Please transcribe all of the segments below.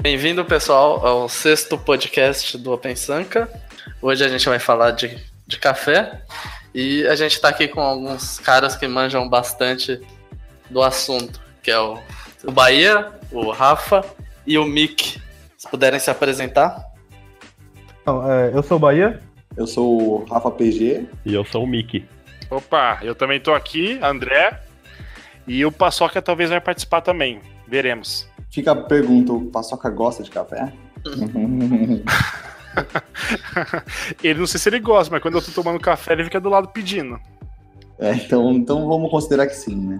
Bem-vindo, pessoal, ao sexto podcast do Open Sanka. Hoje a gente vai falar de, de café e a gente está aqui com alguns caras que manjam bastante do assunto, que é o, o Bahia, o Rafa e o Mick. Se puderem se apresentar. Então, é, eu sou o Bahia. Eu sou o Rafa PG. E eu sou o Mickey. Opa, eu também tô aqui, André. E o Paçoca talvez vai participar também. Veremos. Fica a pergunta: o Paçoca gosta de café? ele não sei se ele gosta, mas quando eu tô tomando café, ele fica do lado pedindo. É, então, então vamos considerar que sim, né?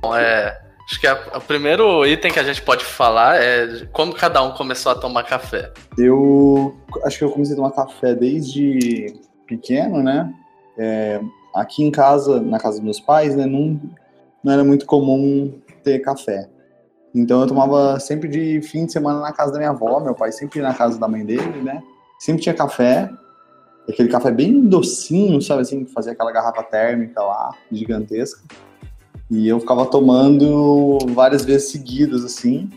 Bom, é, acho que o primeiro item que a gente pode falar é como cada um começou a tomar café. Eu acho que eu comecei a tomar café desde pequeno, né? É, aqui em casa, na casa dos meus pais, né, não, não era muito comum ter café. Então eu tomava sempre de fim de semana na casa da minha avó, meu pai sempre na casa da mãe dele, né? Sempre tinha café, aquele café bem docinho, sabe assim, fazia aquela garrafa térmica lá, gigantesca. E eu ficava tomando várias vezes seguidas, assim,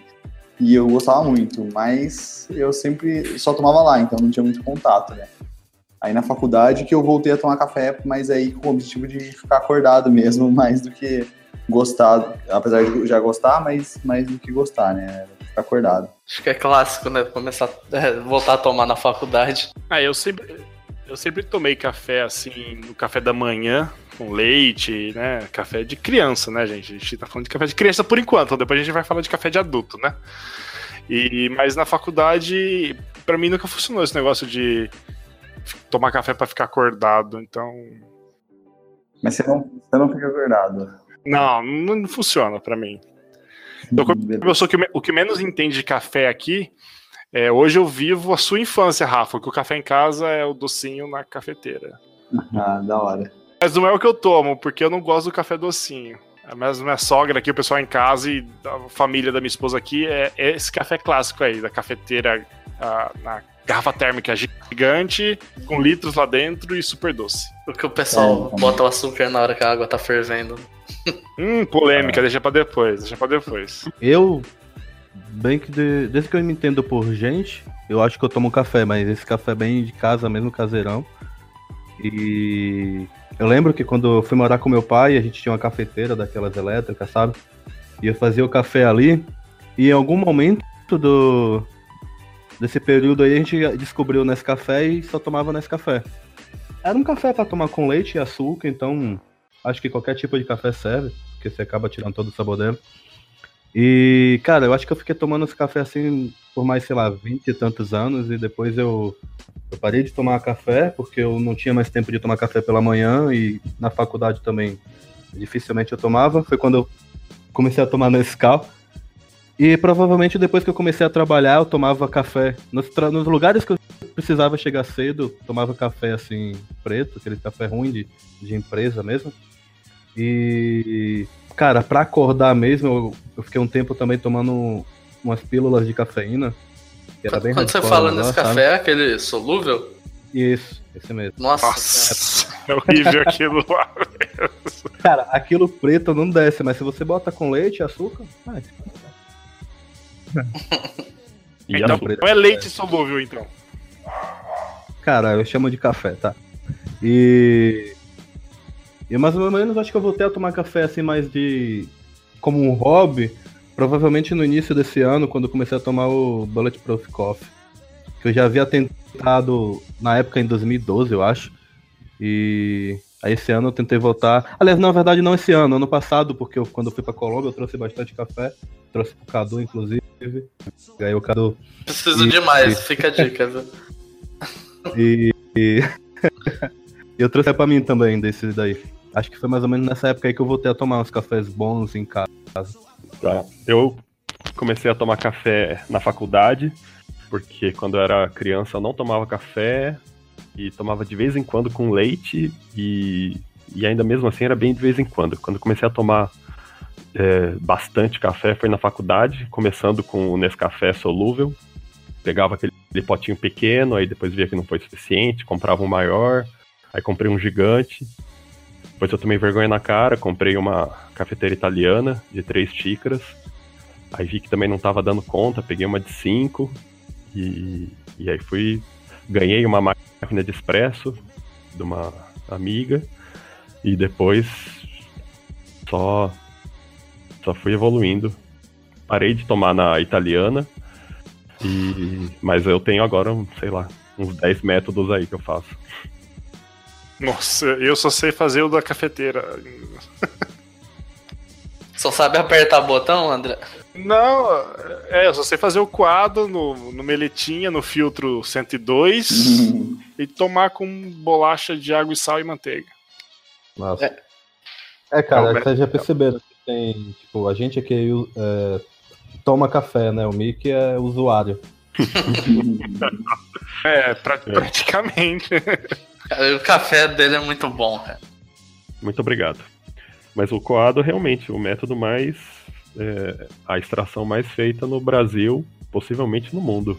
e eu gostava muito, mas eu sempre só tomava lá, então não tinha muito contato, né? Aí na faculdade que eu voltei a tomar café, mas aí com o objetivo de ficar acordado mesmo, mais do que gostar, apesar de já gostar, mas mais do que gostar, né? Ficar acordado. Acho que é clássico, né? Começar é, voltar a tomar na faculdade. Ah, eu sempre eu sempre tomei café assim, no café da manhã, com leite, né? Café de criança, né, gente? A gente tá falando de café de criança por enquanto, depois a gente vai falar de café de adulto, né? E, mas na faculdade, para mim nunca funcionou esse negócio de tomar café para ficar acordado, então. Mas você não, você não fica acordado. Não, não funciona para mim. Eu, eu sou que, o que menos entende de café aqui, é, hoje eu vivo a sua infância, Rafa, que o café em casa é o docinho na cafeteira. Ah, da hora. Mas não é o que eu tomo, porque eu não gosto do café docinho. A minha, sogra aqui, o pessoal em casa e a família da minha esposa aqui é, é esse café clássico aí, da cafeteira a, na garrafa térmica gigante, com litros lá dentro e super doce. Porque o pessoal é, bota o açúcar na hora que a água tá fervendo. Hum, polêmica, é. deixa pra depois, deixa pra depois. Eu, bem que de, desde que eu me entendo por gente, eu acho que eu tomo café, mas esse café é bem de casa mesmo, caseirão. E eu lembro que quando eu fui morar com meu pai, a gente tinha uma cafeteira daquelas elétricas, sabe? E eu fazia o café ali. E em algum momento do desse período aí a gente descobriu nesse café e só tomava nesse café. Era um café para tomar com leite e açúcar, então acho que qualquer tipo de café serve, porque você acaba tirando todo o sabor dele. E, cara, eu acho que eu fiquei tomando esse café assim por mais, sei lá, vinte e tantos anos, e depois eu, eu parei de tomar café, porque eu não tinha mais tempo de tomar café pela manhã, e na faculdade também dificilmente eu tomava. Foi quando eu comecei a tomar Nescau. E provavelmente depois que eu comecei a trabalhar, eu tomava café. Nos, nos lugares que eu precisava chegar cedo, tomava café assim, preto, aquele café ruim de, de empresa mesmo. E Cara, pra acordar mesmo, eu, eu fiquei um tempo também tomando umas pílulas de cafeína. Que era bem Quando você fala nesse café, é aquele solúvel? Isso, esse mesmo. Nossa, Nossa é horrível aquilo lá. Cara, aquilo preto não desce, mas se você bota com leite e açúcar, vai. então, não é leite solúvel, então. Cara, eu chamo de café, tá? E e mais ou menos acho que eu voltei a tomar café assim mais de como um hobby, provavelmente no início desse ano, quando eu comecei a tomar o Bulletproof Coffee. Que eu já havia tentado na época em 2012, eu acho. E aí esse ano eu tentei voltar. Aliás, na verdade não esse ano, ano passado, porque eu, quando eu fui pra Colômbia eu trouxe bastante café. Trouxe pro Cadu, inclusive. Ganhei o Cadu. Preciso e, demais, e... fica a dica, viu? e... e eu trouxe pra mim também, desse daí. Acho que foi mais ou menos nessa época aí que eu voltei a tomar uns cafés bons em casa. Tá. Eu comecei a tomar café na faculdade, porque quando eu era criança eu não tomava café e tomava de vez em quando com leite e, e ainda mesmo assim era bem de vez em quando. Quando eu comecei a tomar é, bastante café foi na faculdade, começando com o Nescafé solúvel. Pegava aquele potinho pequeno, aí depois via que não foi suficiente, comprava um maior, Aí comprei um gigante. Depois eu tomei vergonha na cara, comprei uma cafeteira italiana de três xícaras. Aí vi que também não tava dando conta, peguei uma de cinco. E, e aí fui. Ganhei uma máquina de expresso de uma amiga. E depois só, só fui evoluindo. Parei de tomar na italiana. E, mas eu tenho agora, sei lá, uns 10 métodos aí que eu faço. Nossa, eu só sei fazer o da cafeteira. Só sabe apertar botão, André? Não, é, eu só sei fazer o quadro no, no meletinha, no filtro 102 e tomar com bolacha de água e sal e manteiga. Nossa. É, é cara, Não, vocês já perceberam que tem, tipo, a gente aqui é, toma café, né? O Mickey é usuário. é, pra, praticamente. Cara, o café dele é muito bom, cara. Muito obrigado. Mas o coado realmente o método mais. É, a extração mais feita no Brasil, possivelmente no mundo.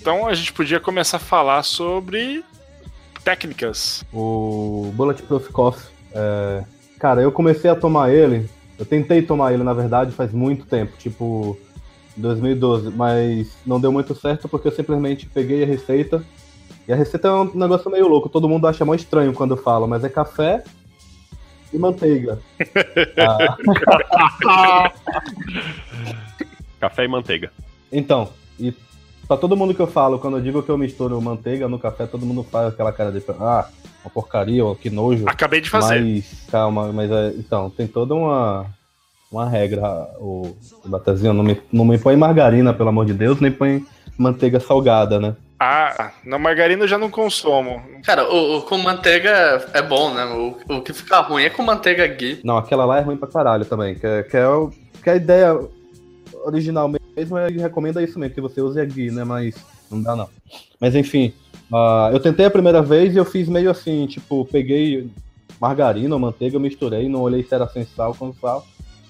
Então a gente podia começar a falar sobre técnicas. O Bulletproof Coffee. É... Cara, eu comecei a tomar ele. Eu tentei tomar ele, na verdade, faz muito tempo. Tipo, 2012, mas não deu muito certo porque eu simplesmente peguei a receita. E a receita é um negócio meio louco, todo mundo acha mais estranho quando fala, mas é café e manteiga. ah. café e manteiga. Então, e pra todo mundo que eu falo, quando eu digo que eu misturo manteiga no café, todo mundo faz aquela cara de ah, uma porcaria, ou que nojo. Acabei de fazer. Mas, calma, mas é, então, tem toda uma uma regra, o, o Batazinho, não me, não me põe margarina, pelo amor de Deus, nem põe manteiga salgada, né? Ah, na margarina eu já não consumo. Cara, o, o, com manteiga é bom, né? O, o que fica ruim é com manteiga ghee. Não, aquela lá é ruim pra caralho também. Que, é, que, é, o, que a ideia original mesmo é recomenda isso mesmo, que você use a ghee, né? Mas não dá não. Mas enfim, uh, eu tentei a primeira vez e eu fiz meio assim, tipo, peguei margarina ou manteiga, misturei, não olhei se era sem sal com sal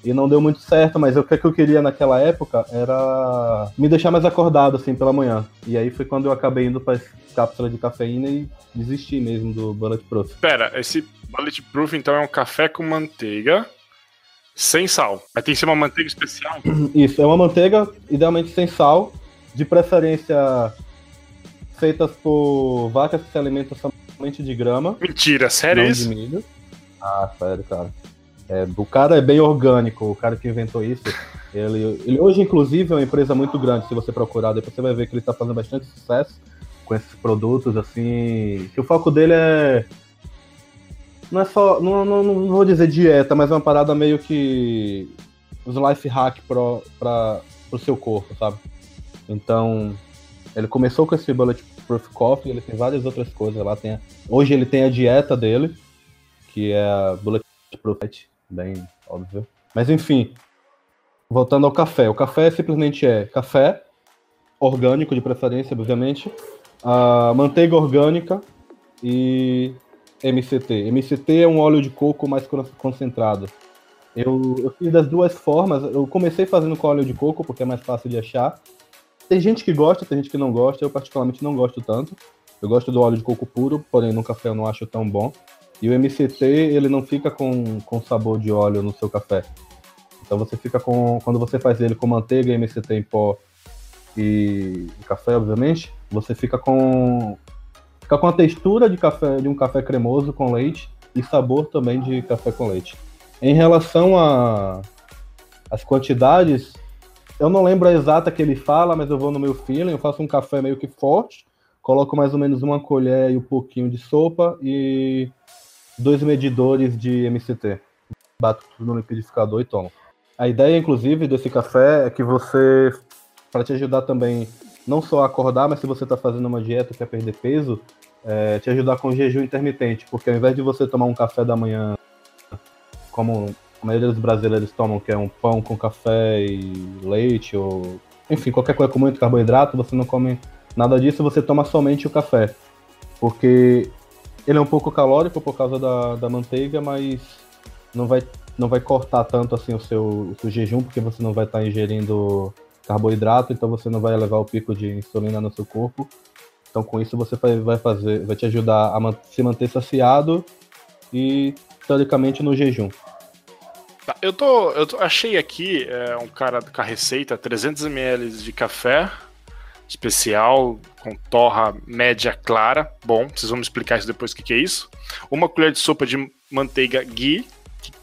e não deu muito certo, mas o que, eu queria naquela época era me deixar mais acordado, assim, pela manhã. E aí foi quando eu acabei indo para cápsula de cafeína e desisti mesmo do Bulletproof. Pera, esse Bulletproof então é um café com manteiga sem sal. Mas tem que ser uma manteiga especial? Isso, é uma manteiga idealmente sem sal, de preferência feitas por vacas que se alimentam somente de grama. Mentira, sério isso? Ah, sério, cara. É, o cara é bem orgânico, o cara que inventou isso. Ele, ele hoje, inclusive, é uma empresa muito grande. Se você procurar, depois você vai ver que ele está fazendo bastante sucesso com esses produtos, assim. Que o foco dele é. Não é só. Não, não, não vou dizer dieta, mas é uma parada meio que. Os life hack para o seu corpo, sabe? Então, ele começou com esse Bulletproof Coffee, ele tem várias outras coisas lá. Tem hoje ele tem a dieta dele, que é a Bulletproof bem óbvio. Mas enfim, voltando ao café. O café simplesmente é café, orgânico de preferência, obviamente, a manteiga orgânica e MCT. MCT é um óleo de coco mais concentrado. Eu, eu fiz das duas formas. Eu comecei fazendo com óleo de coco, porque é mais fácil de achar. Tem gente que gosta, tem gente que não gosta. Eu, particularmente, não gosto tanto. Eu gosto do óleo de coco puro, porém no café eu não acho tão bom. E o MCT, ele não fica com, com sabor de óleo no seu café. Então você fica com. Quando você faz ele com manteiga, MCT em pó e, café, obviamente, você fica com. Fica com a textura de café de um café cremoso com leite e sabor também de café com leite. Em relação a as quantidades, eu não lembro a exata que ele fala, mas eu vou no meu feeling, eu faço um café meio que forte, coloco mais ou menos uma colher e um pouquinho de sopa e dois medidores de MCT. Bato tudo no liquidificador e tomo. A ideia, inclusive, desse café é que você, para te ajudar também, não só a acordar, mas se você está fazendo uma dieta e quer perder peso, é, te ajudar com jejum intermitente, porque ao invés de você tomar um café da manhã, como a maioria dos brasileiros tomam, que é um pão com café e leite, ou enfim, qualquer coisa com muito carboidrato, você não come nada disso, você toma somente o café. Porque ele é um pouco calórico por causa da, da manteiga, mas não vai, não vai cortar tanto assim o seu, o seu jejum, porque você não vai estar tá ingerindo carboidrato, então você não vai levar o pico de insulina no seu corpo. Então com isso você vai, fazer, vai te ajudar a se manter saciado e teoricamente no jejum. Tá, eu tô, eu tô, achei aqui é, um cara com a receita 300 ml de café especial com torra média clara. Bom, vocês vão me explicar isso depois o que, que é isso. Uma colher de sopa de manteiga ghee,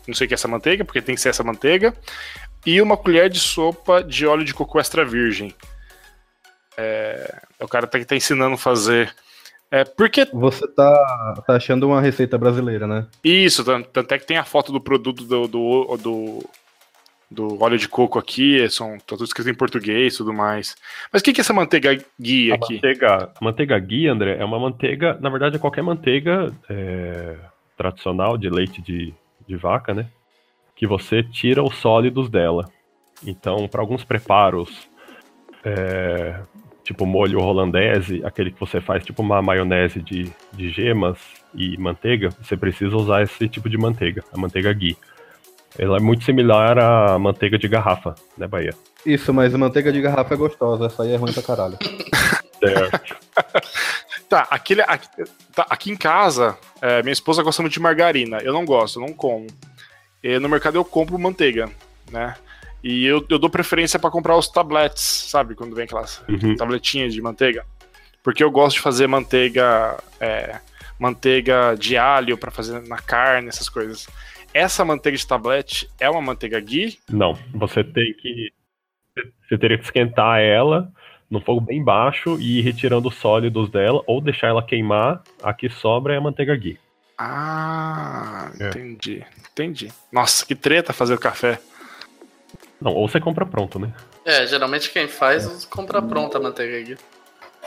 não sei o que é essa manteiga, porque tem que ser essa manteiga. E uma colher de sopa de óleo de coco extra virgem. É, o cara tá, tá ensinando a fazer. É, porque... Você tá, tá achando uma receita brasileira, né? Isso, tanto é que tem a foto do produto do, do, do, do óleo de coco aqui, são tá tudo escrito em português e tudo mais. Mas o que, que é essa manteiga guia aqui? Manteiga, a manteiga guia, André, é uma manteiga, na verdade é qualquer manteiga é, tradicional de leite de, de vaca, né? Que você tira os sólidos dela. Então, para alguns preparos é, tipo molho holandese, aquele que você faz tipo uma maionese de, de gemas e manteiga, você precisa usar esse tipo de manteiga, a manteiga ghee. Ela é muito similar à manteiga de garrafa, né, Bahia? Isso, mas a manteiga de garrafa é gostosa, essa aí é ruim pra caralho. certo. tá, aquele, aqui, tá, aqui em casa, é, minha esposa gosta muito de margarina. Eu não gosto, eu não como. E no mercado eu compro manteiga, né? E eu, eu dou preferência para comprar os tabletes, sabe? Quando vem aquelas uhum. tabletinhas de manteiga. Porque eu gosto de fazer manteiga. É, manteiga de alho para fazer na carne, essas coisas. Essa manteiga de tablete é uma manteiga ghee? Não, você tem que. Você teria que esquentar ela no fogo bem baixo e ir retirando os sólidos dela, ou deixar ela queimar. A que sobra é a manteiga ghee. Ah, é. entendi. Entendi. Nossa, que treta fazer o café. Não, ou você compra pronto, né? É, geralmente quem faz é. compra pronta a manteiga ghee.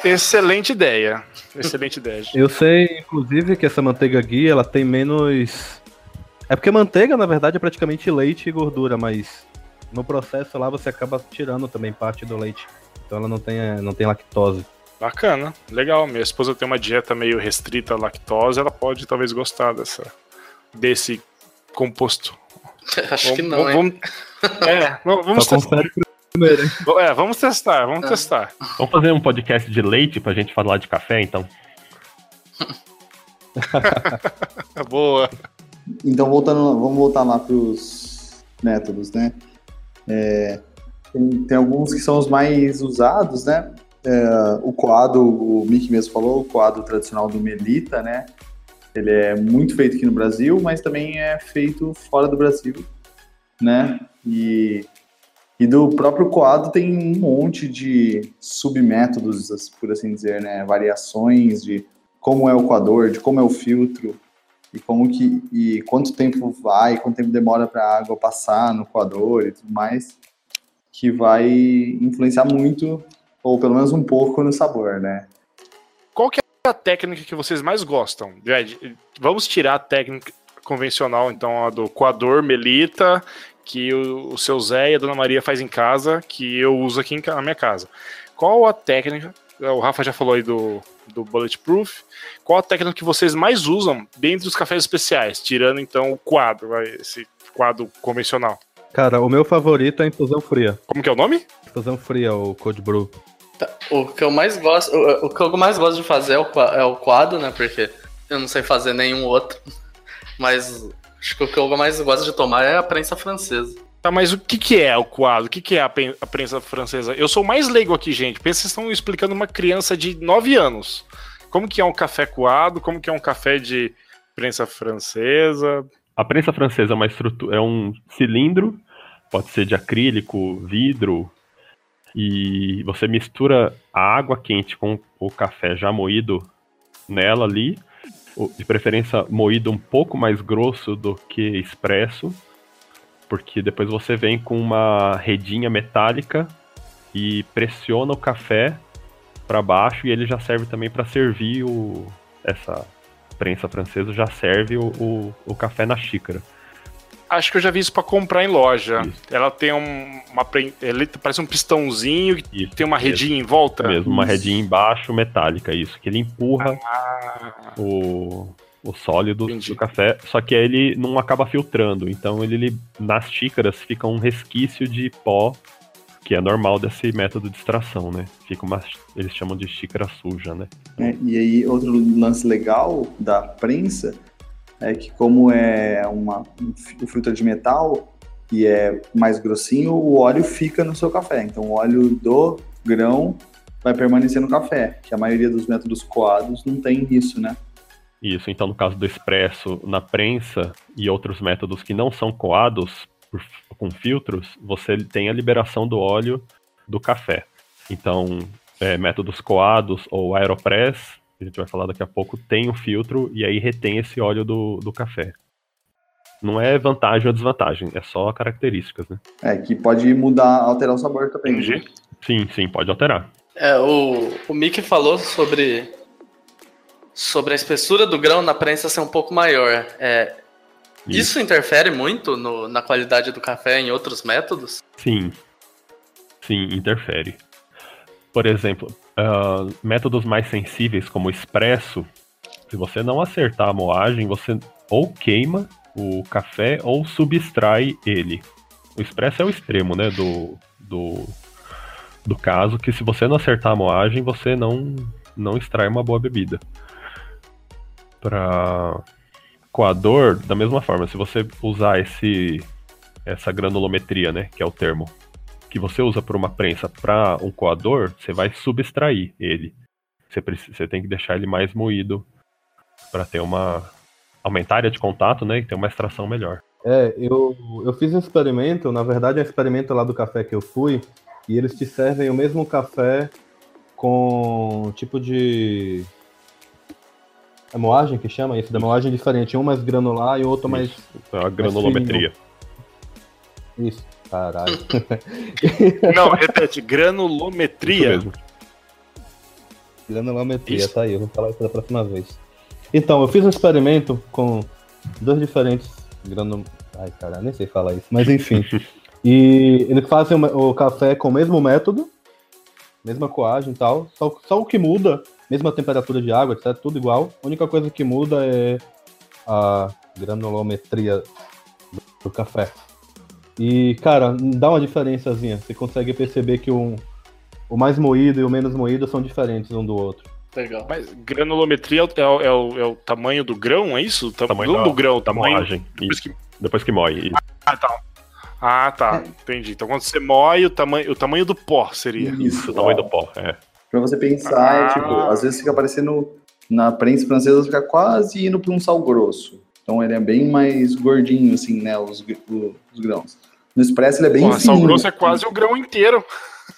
Excelente ideia. Excelente ideia. Eu sei, inclusive, que essa manteiga ghee, ela tem menos... É porque manteiga, na verdade, é praticamente leite e gordura, mas no processo lá você acaba tirando também parte do leite. Então ela não tem, não tem lactose. Bacana, legal. Minha esposa tem uma dieta meio restrita à lactose, ela pode talvez gostar dessa, desse composto. Acho vamos, que não, vamos, É, vamos Só testar. Primeiro, é, vamos testar, vamos é. testar. Vamos fazer um podcast de leite pra gente falar de café, então. Boa. Então, voltando, vamos voltar lá pros métodos, né? É, tem, tem, alguns que são os mais usados, né? É, o coado, o Mickey mesmo falou, o coado tradicional do Melita, né? Ele é muito feito aqui no Brasil, mas também é feito fora do Brasil, né? E, e do próprio coado tem um monte de submétodos, por assim dizer, né? Variações de como é o coador, de como é o filtro e como que e quanto tempo vai, quanto tempo demora para a água passar no coador e tudo mais, que vai influenciar muito ou pelo menos um pouco no sabor, né? Qual que é a técnica que vocês mais gostam? Vamos tirar a técnica convencional, então, a do coador melita, que o, o seu Zé e a Dona Maria faz em casa, que eu uso aqui em, na minha casa. Qual a técnica? O Rafa já falou aí do, do Bulletproof. Qual a técnica que vocês mais usam dentro dos cafés especiais? Tirando então o quadro, esse quadro convencional. Cara, o meu favorito é a infusão fria. Como que é o nome? Infusão fria, o Cold Brew. Tá, o que eu mais gosto, o, o, que eu mais gosto de fazer é o, é o quadro, né? Porque eu não sei fazer nenhum outro. Mas Acho que o que eu mais gosto de tomar é a prensa francesa. Tá, mas o que, que é o quadro? O que, que é a, a prensa francesa? Eu sou mais leigo aqui, gente. Pensa vocês estão explicando uma criança de 9 anos. Como que é um café coado? Como que é um café de prensa francesa? A prensa francesa é uma estrutura, é um cilindro, pode ser de acrílico, vidro, e você mistura a água quente com o café já moído nela ali, de preferência moído um pouco mais grosso do que expresso, porque depois você vem com uma redinha metálica e pressiona o café para baixo e ele já serve também para servir o essa prensa francesa já serve o, o, o café na xícara. Acho que eu já vi isso para comprar em loja. Isso. Ela tem um, uma. Ele parece um pistãozinho e tem uma redinha em volta. Mesmo, uma redinha embaixo metálica, isso. Que ele empurra ah. o, o sólido Entendi. do café. Só que ele não acaba filtrando. Então ele, ele nas xícaras fica um resquício de pó que é normal desse método de extração, né? Fica uma, eles chamam de xícara suja, né? É, e aí, outro lance legal da prensa é que como é uma, um filtro de metal e é mais grossinho, o óleo fica no seu café. Então o óleo do grão vai permanecer no café, que a maioria dos métodos coados não tem isso, né? Isso, então no caso do expresso, na prensa e outros métodos que não são coados por, com filtros, você tem a liberação do óleo do café. Então, é, métodos coados ou aeropress, que a gente vai falar daqui a pouco, tem o um filtro e aí retém esse óleo do, do café. Não é vantagem ou desvantagem, é só características, né? É, que pode mudar, alterar o sabor também. Sim, sim, pode alterar. É, o, o Mickey falou sobre, sobre a espessura do grão na prensa ser um pouco maior. É, isso. isso interfere muito no, na qualidade do café em outros métodos? Sim, sim, interfere. Por exemplo, uh, métodos mais sensíveis como o expresso, se você não acertar a moagem, você ou queima o café ou subtrai ele. O expresso é o extremo, né, do, do, do caso, que se você não acertar a moagem, você não, não extrai uma boa bebida. Para coador, da mesma forma, se você usar esse essa granulometria, né, que é o termo, que você usa para uma prensa para um coador, você vai subtrair ele. Você, precisa, você tem que deixar ele mais moído para ter uma aumentar a área de contato, né, e ter uma extração melhor. É, eu, eu fiz um experimento, na verdade é um experimento lá do café que eu fui, e eles te servem o mesmo café com tipo de é moagem que chama isso? Da moagem diferente, um mais granular e o outro mais. É a granulometria. Isso, caralho. Não, repete, granulometria. Granulometria, isso. tá aí, eu vou falar isso da próxima vez. Então, eu fiz um experimento com dois diferentes granul... Ai, caralho, nem sei falar isso, mas enfim. e eles fazem o café com o mesmo método, mesma coagem e tal, só, só o que muda mesma temperatura de água, etc, tudo igual. A única coisa que muda é a granulometria do café. E, cara, dá uma diferençazinha. Você consegue perceber que o, o mais moído e o menos moído são diferentes um do outro. Legal. Mas granulometria é o, é o, é o tamanho do grão, é isso? O tamanho do, do grão, da tamanho. Moagem. Depois que... depois que moe. Ah, tá. Ah, tá. Entendi. Então quando você moe, o tamanho, o tamanho do pó seria. Isso, o tamanho do pó, é. Pra você pensar, ah. é, tipo, às vezes fica parecendo na prensa francesa fica quase indo para um sal grosso. Então ele é bem mais gordinho, assim, né? Os, os grãos. No expresso ele é bem Porra. Sal grosso é quase o grão inteiro.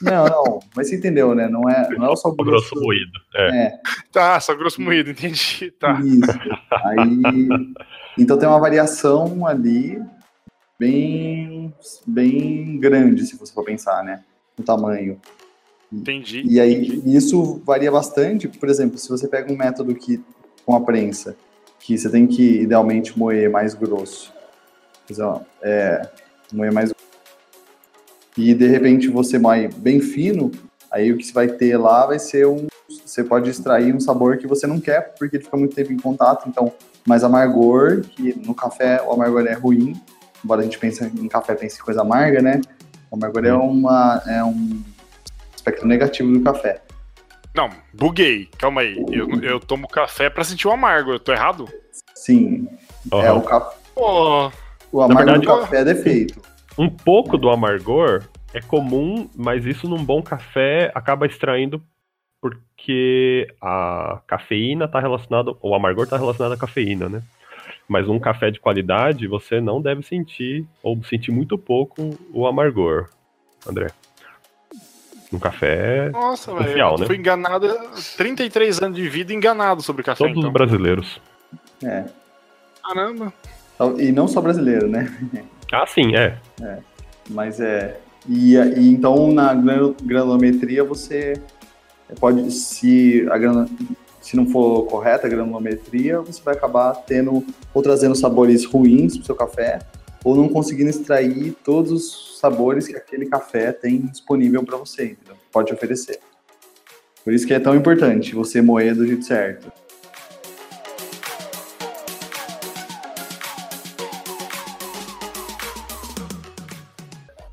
Não, não, mas você entendeu, né? Não é, não é o sal grosso. grosso moído. É. é. Tá, sal grosso moído, entendi. Tá. Isso. Aí, então tem uma variação ali bem, bem grande, se você for pensar, né? No tamanho. Entendi. E aí, entendi. isso varia bastante. Por exemplo, se você pega um método que com a prensa, que você tem que idealmente moer mais grosso, é, moer mais e de repente você moe bem fino, aí o que você vai ter lá vai ser um. Você pode extrair um sabor que você não quer, porque ele fica muito tempo em contato, então mais amargor, que no café o amargor é ruim, embora a gente pense em café pense em coisa amarga, né? O amargor é, uma, é um aspecto negativo do café. Não, buguei. Calma aí. Eu, eu tomo café pra sentir o amargo. Eu tô errado? Sim. Uhum. É o café. Oh. O amargo verdade, do café é defeito. Um pouco do amargor é comum, mas isso num bom café acaba extraindo porque a cafeína está relacionada, o amargor está relacionado à cafeína, né? Mas um café de qualidade você não deve sentir ou sentir muito pouco o amargor, André no café Nossa, velho. Eu né? fui enganado 33 anos de vida enganado sobre café. Todos então. os brasileiros. É. Caramba. E não só brasileiro, né? Ah, sim, é. é. Mas é. E, e então na granulometria você pode, se a gran, se não for correta a granulometria, você vai acabar tendo ou trazendo sabores ruins para o seu café, ou não conseguindo extrair todos os sabores que aquele café tem disponível para você, entendeu? pode oferecer. Por isso que é tão importante você moer do jeito certo.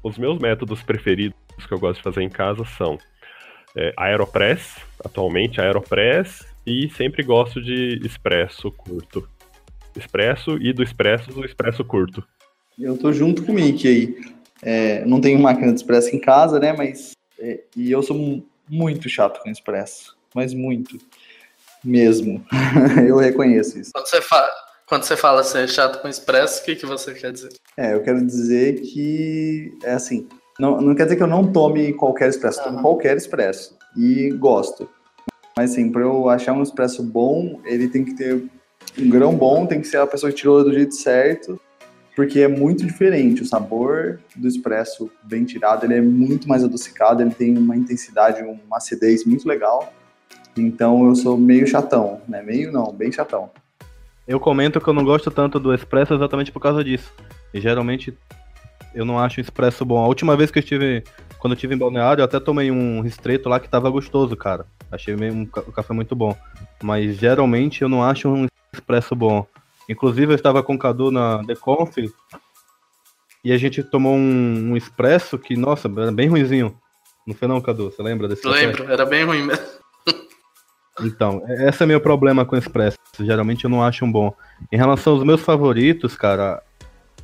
Os meus métodos preferidos que eu gosto de fazer em casa são é, Aeropress, atualmente Aeropress, e sempre gosto de expresso curto. Expresso e do expresso do expresso curto. Eu tô junto com o Mickey aí. É, não tenho máquina de expresso em casa, né? Mas. É, e eu sou muito chato com expresso. Mas muito. Mesmo. eu reconheço isso. Quando você, fa quando você fala ser chato com expresso, o que, que você quer dizer? É, eu quero dizer que. É assim. Não, não quer dizer que eu não tome qualquer expresso. Tomo qualquer expresso. E gosto. Mas assim, para eu achar um expresso bom, ele tem que ter um grão bom, tem que ser a pessoa que tirou do jeito certo, porque é muito diferente. O sabor do expresso bem tirado, ele é muito mais adocicado, ele tem uma intensidade, uma acidez muito legal. Então eu sou meio chatão, né? Meio não, bem chatão. Eu comento que eu não gosto tanto do expresso exatamente por causa disso. E geralmente eu não acho o expresso bom. A última vez que eu estive, quando eu estive em Balneário, eu até tomei um ristreto lá que tava gostoso, cara. Achei um, um café muito bom. Mas geralmente eu não acho um expresso bom. Inclusive eu estava com o Cadu na The Conf e a gente tomou um, um expresso que, nossa, era bem ruizinho. Não foi não, Cadu? Você lembra desse Lembro, café? era bem ruim mesmo. Então, esse é meu problema com expresso. Geralmente eu não acho um bom. Em relação aos meus favoritos, cara,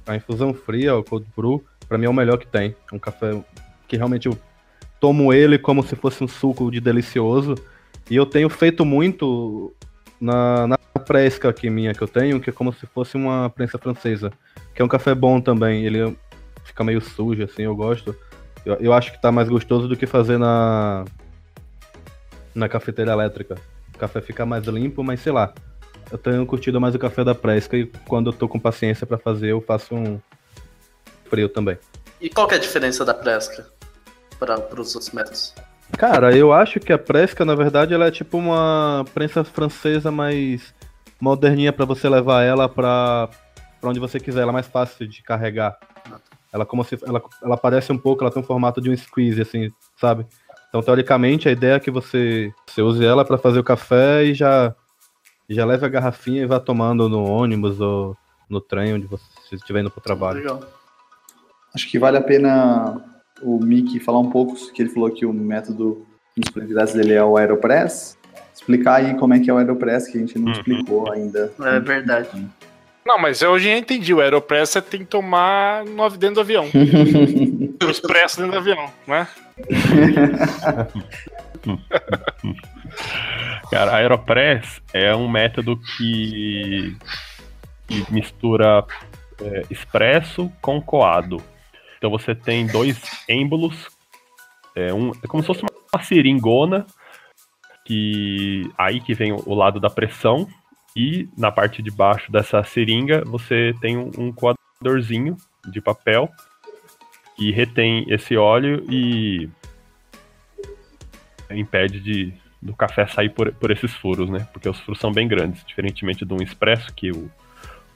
a infusão fria, o cold brew, pra mim é o melhor que tem. Um café que realmente eu tomo ele como se fosse um suco de delicioso. E eu tenho feito muito na, na fresca aqui minha que eu tenho, que é como se fosse uma prensa francesa. Que é um café bom também. Ele fica meio sujo, assim, eu gosto. Eu, eu acho que tá mais gostoso do que fazer na, na cafeteira elétrica. O café fica mais limpo, mas sei lá. Eu tenho curtido mais o café da Presca e quando eu tô com paciência para fazer, eu faço um frio também. E qual que é a diferença da Presca para os outros métodos? Cara, eu acho que a Presca, na verdade, ela é tipo uma prensa francesa mais moderninha para você levar ela para onde você quiser, ela é mais fácil de carregar. Ela como se ela, ela parece um pouco, ela tem um formato de um squeeze assim, sabe? Então, teoricamente, a ideia é que você, você use ela para fazer o café e já, já leve a garrafinha e vá tomando no ônibus ou no trem onde você estiver indo para o trabalho. Legal. Acho que vale a pena o Mickey falar um pouco, que ele falou que o método de disponibilidade dele é o Aeropress. Explicar aí como é que é o Aeropress, que a gente não uhum. explicou ainda. É verdade. Não, mas eu já entendi. O Aeropress você tem que tomar no, dentro do avião. o expresso dentro do avião, né? Cara, Aeropress é um método que, que mistura é, expresso com coado. Então você tem dois êmbolos, é, um, é como se fosse uma seringona, que aí que vem o lado da pressão, e na parte de baixo dessa seringa você tem um, um coadorzinho de papel que retém esse óleo e impede de, do café sair por, por esses furos, né? Porque os furos são bem grandes, diferentemente de um expresso, que o,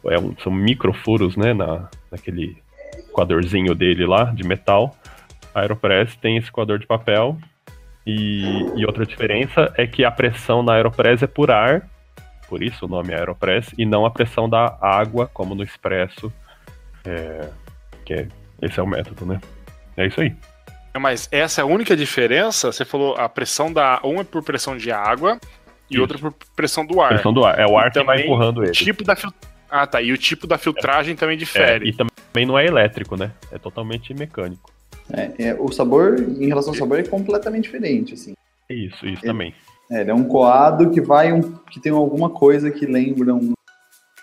é um, são microfuros, né? Na, naquele coadorzinho dele lá, de metal. A Aeropress tem esse coador de papel. E, e outra diferença é que a pressão na Aeropress é por ar, por isso o nome é Aeropress, e não a pressão da água, como no expresso, é, que é esse é o método, né? É isso aí. Mas essa é a única diferença? Você falou a pressão da. Um é por pressão de água e outra por pressão do ar. Pressão do ar. É o ar que vai empurrando ele. Tipo da. Ah, tá. E o tipo da filtragem é. também difere. É, e também não é elétrico, né? É totalmente mecânico. É, é, o sabor, em relação ao sabor, é completamente diferente, assim. Isso, isso também. É, ele é um coado que vai um, que tem alguma coisa que lembra um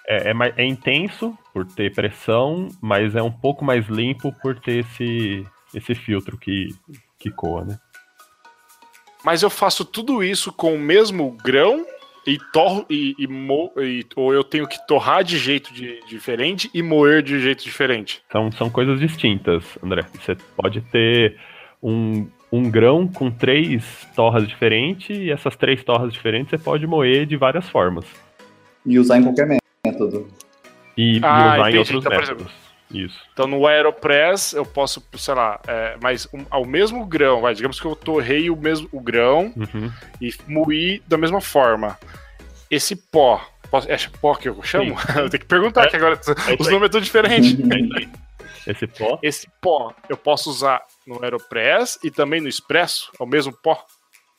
é, é, é, intenso por ter pressão, mas é um pouco mais limpo por ter esse, esse filtro que, que coa, né? Mas eu faço tudo isso com o mesmo grão e torro e, e, mo, e, ou eu tenho que torrar de jeito de, diferente e moer de jeito diferente. São, são coisas distintas, André. Você pode ter um, um grão com três torras diferentes e essas três torras diferentes você pode moer de várias formas. E usar em qualquer método. E, ah, e usar entendi. em outros então, métodos. Exemplo, Isso. Então no Aeropress eu posso, sei lá, é, mas um, ao mesmo grão, vai, digamos que eu torrei o mesmo o grão uhum. e moí da mesma forma. Esse pó, posso, é pó que eu chamo? eu tenho que perguntar, é, que agora é os nomes são diferentes. Esse pó. Esse pó eu posso usar no Aeropress e também no Expresso? É o mesmo pó?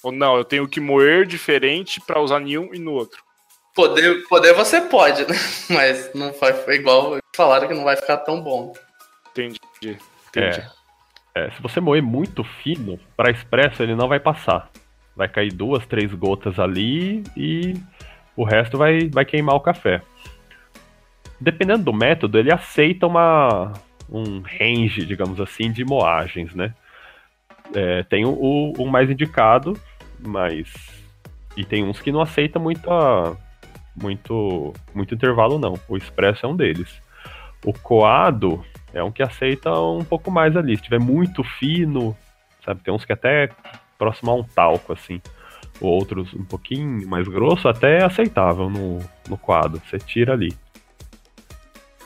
Ou não, eu tenho que moer diferente para usar em um e no outro? Poder, poder você pode, né? Mas não vai foi igual falaram que não vai ficar tão bom. Entendi. Entendi. É, é, se você moer muito fino, para expresso ele não vai passar. Vai cair duas, três gotas ali e o resto vai, vai queimar o café. Dependendo do método, ele aceita uma, um range, digamos assim, de moagens, né? É, tem o, o mais indicado, mas. E tem uns que não aceita muita, muito, muito intervalo, não. O expresso é um deles. O coado é um que aceita um pouco mais ali. Se tiver muito fino, sabe? Tem uns que até próximo a um talco, assim. Outros um pouquinho mais grosso, até aceitável no, no quadro. Você tira ali.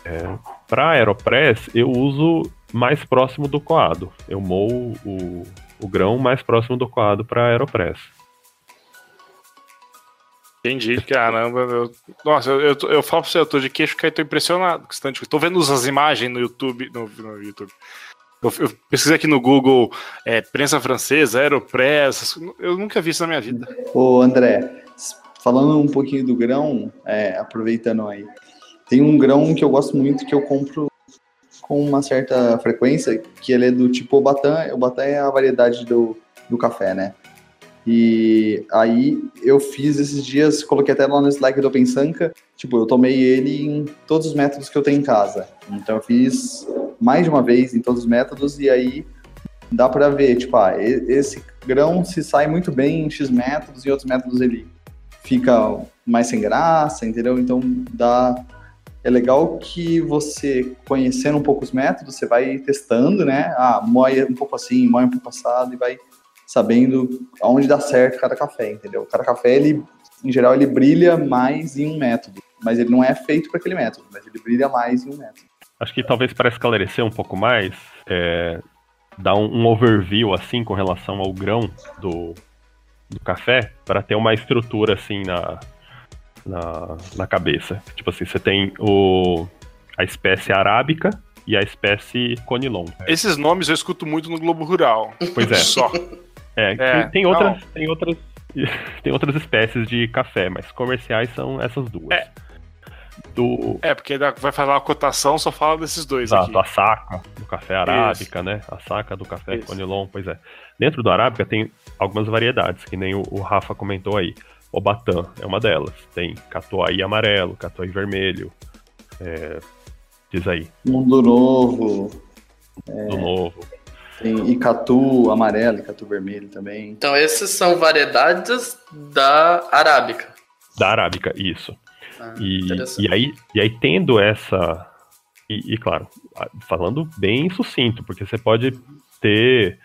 É, para Aeropress, eu uso mais próximo do coado. Eu moo o, o grão mais próximo do coado para Aeropress. Entendi, caramba. Nossa, eu, eu, eu, falo pra você, eu tô de queixo que eu tô impressionado. Tô vendo as imagens no YouTube. No, no YouTube. Eu, eu, pesquisei aqui no Google é, prensa francesa, Aeropress. Eu nunca vi isso na minha vida. Ô, André, falando um pouquinho do grão, é, aproveitando aí. Tem um grão que eu gosto muito que eu compro com uma certa frequência, que ele é do tipo Obatã. Obatã é a variedade do, do café, né? E aí eu fiz esses dias, coloquei até lá no Slack do OpenSanka, tipo, eu tomei ele em todos os métodos que eu tenho em casa. Então eu fiz mais de uma vez em todos os métodos e aí dá para ver, tipo, ah, esse grão se sai muito bem em X métodos e outros métodos ele fica mais sem graça, entendeu? Então dá é legal que você conhecendo um pouco os métodos, você vai testando, né? Ah, moe um pouco assim, moe um pouco passado e vai sabendo aonde dá certo cada café, entendeu? Cada café, ele, em geral, ele brilha mais em um método, mas ele não é feito para aquele método, mas ele brilha mais em um método. Acho que talvez para esclarecer um pouco mais, é, dar um, um, overview assim com relação ao grão do, do café, para ter uma estrutura assim na, na, na cabeça. Tipo assim, você tem o, a espécie arábica, e a espécie Conilon. Esses nomes eu escuto muito no Globo Rural. Pois é. Só. É, é tem, outras, tem outras, tem outras espécies de café, mas comerciais são essas duas. É. Do... É, porque vai falar a cotação, só fala desses dois Exato, aqui. a saca do café arábica, Isso. né? A saca do café Isso. Conilon, pois é. Dentro do arábica tem algumas variedades, que nem o, o Rafa comentou aí. O Batã é uma delas. Tem catuai amarelo, catuai vermelho. É... Diz aí. Mundo Novo. Mundo é... Novo. Tem Icatu amarelo, Icatu vermelho também. Então esses são variedades da arábica. Da arábica, isso. Ah, e, e, aí, e aí tendo essa. E, e, claro, falando bem sucinto, porque você pode ter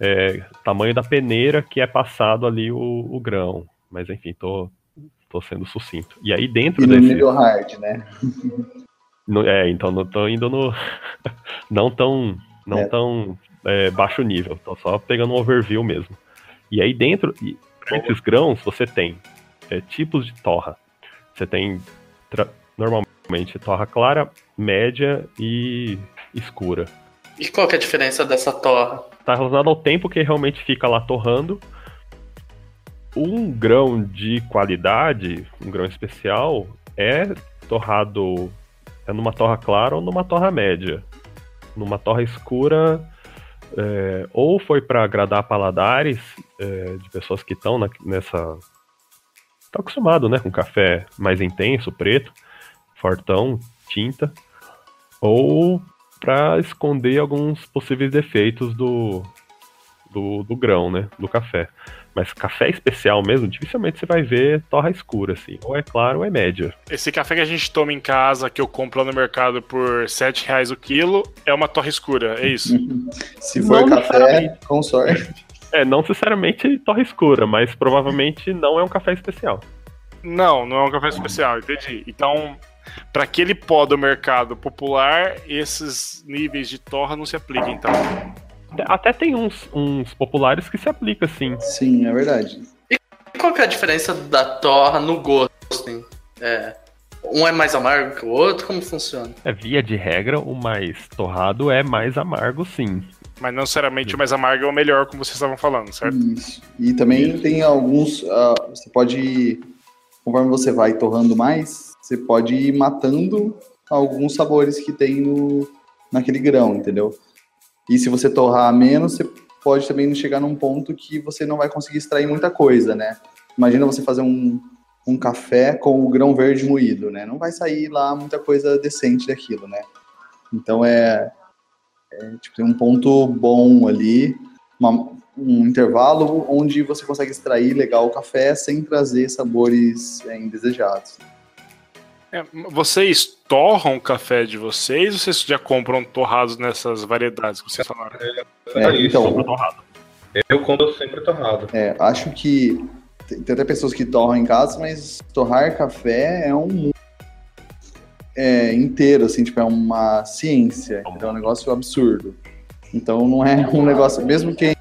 é, tamanho da peneira que é passado ali o, o, grão. Mas enfim, tô, tô sendo sucinto. E aí dentro e no desse. Nível hard, né? No, é, então não tô indo no. não tão. Não é. tão é, baixo nível, tô só pegando um overview mesmo. E aí dentro, os grãos, você tem é, tipos de torra. Você tem normalmente torra clara, média e escura. E qual que é a diferença dessa torra? Está relacionado ao tempo que realmente fica lá torrando. Um grão de qualidade, um grão especial, é torrado é numa torra clara ou numa torra média. Numa torra escura, é, ou foi para agradar paladares é, de pessoas que estão nessa. Tá acostumado, né? Com café mais intenso, preto, fortão, tinta. Ou para esconder alguns possíveis defeitos do, do, do grão, né? Do café. Mas café especial mesmo, dificilmente você vai ver torra escura, assim. Ou é claro ou é média. Esse café que a gente toma em casa, que eu compro lá no mercado por 7 reais o quilo, é uma torra escura, é isso? Se for não café, com sorte. É, não necessariamente torra escura, mas provavelmente não é um café especial. Não, não é um café especial, entendi. Então, para aquele pó do mercado popular, esses níveis de torra não se aplicam, então. Até tem uns, uns populares que se aplica, sim. Sim, é verdade. E qual que é a diferença da torra no gosto? Assim? É, Um é mais amargo que o outro? Como funciona? É via de regra, o mais torrado é mais amargo, sim. Mas não necessariamente o mais amargo é o melhor, como vocês estavam falando, certo? Isso. E também tem alguns. ah, você pode. Conforme você vai torrando mais, você pode ir matando alguns sabores que tem no, naquele grão, entendeu? E se você torrar menos, você pode também chegar num ponto que você não vai conseguir extrair muita coisa, né? Imagina você fazer um, um café com o grão verde moído, né? Não vai sair lá muita coisa decente daquilo, né? Então é, é, tipo, tem um ponto bom ali, uma- um intervalo onde você consegue extrair legal o café sem trazer sabores é, indesejados. É, vocês torram o café de vocês ou vocês já compram torrados nessas variedades que vocês falaram? É, isso, então. Eu compro sempre torrado. É, acho que tem, tem até pessoas que torram em casa, mas torrar café é um mundo é, inteiro, assim, tipo, é uma ciência, entendeu? é um negócio absurdo. Então não é um negócio, mesmo quem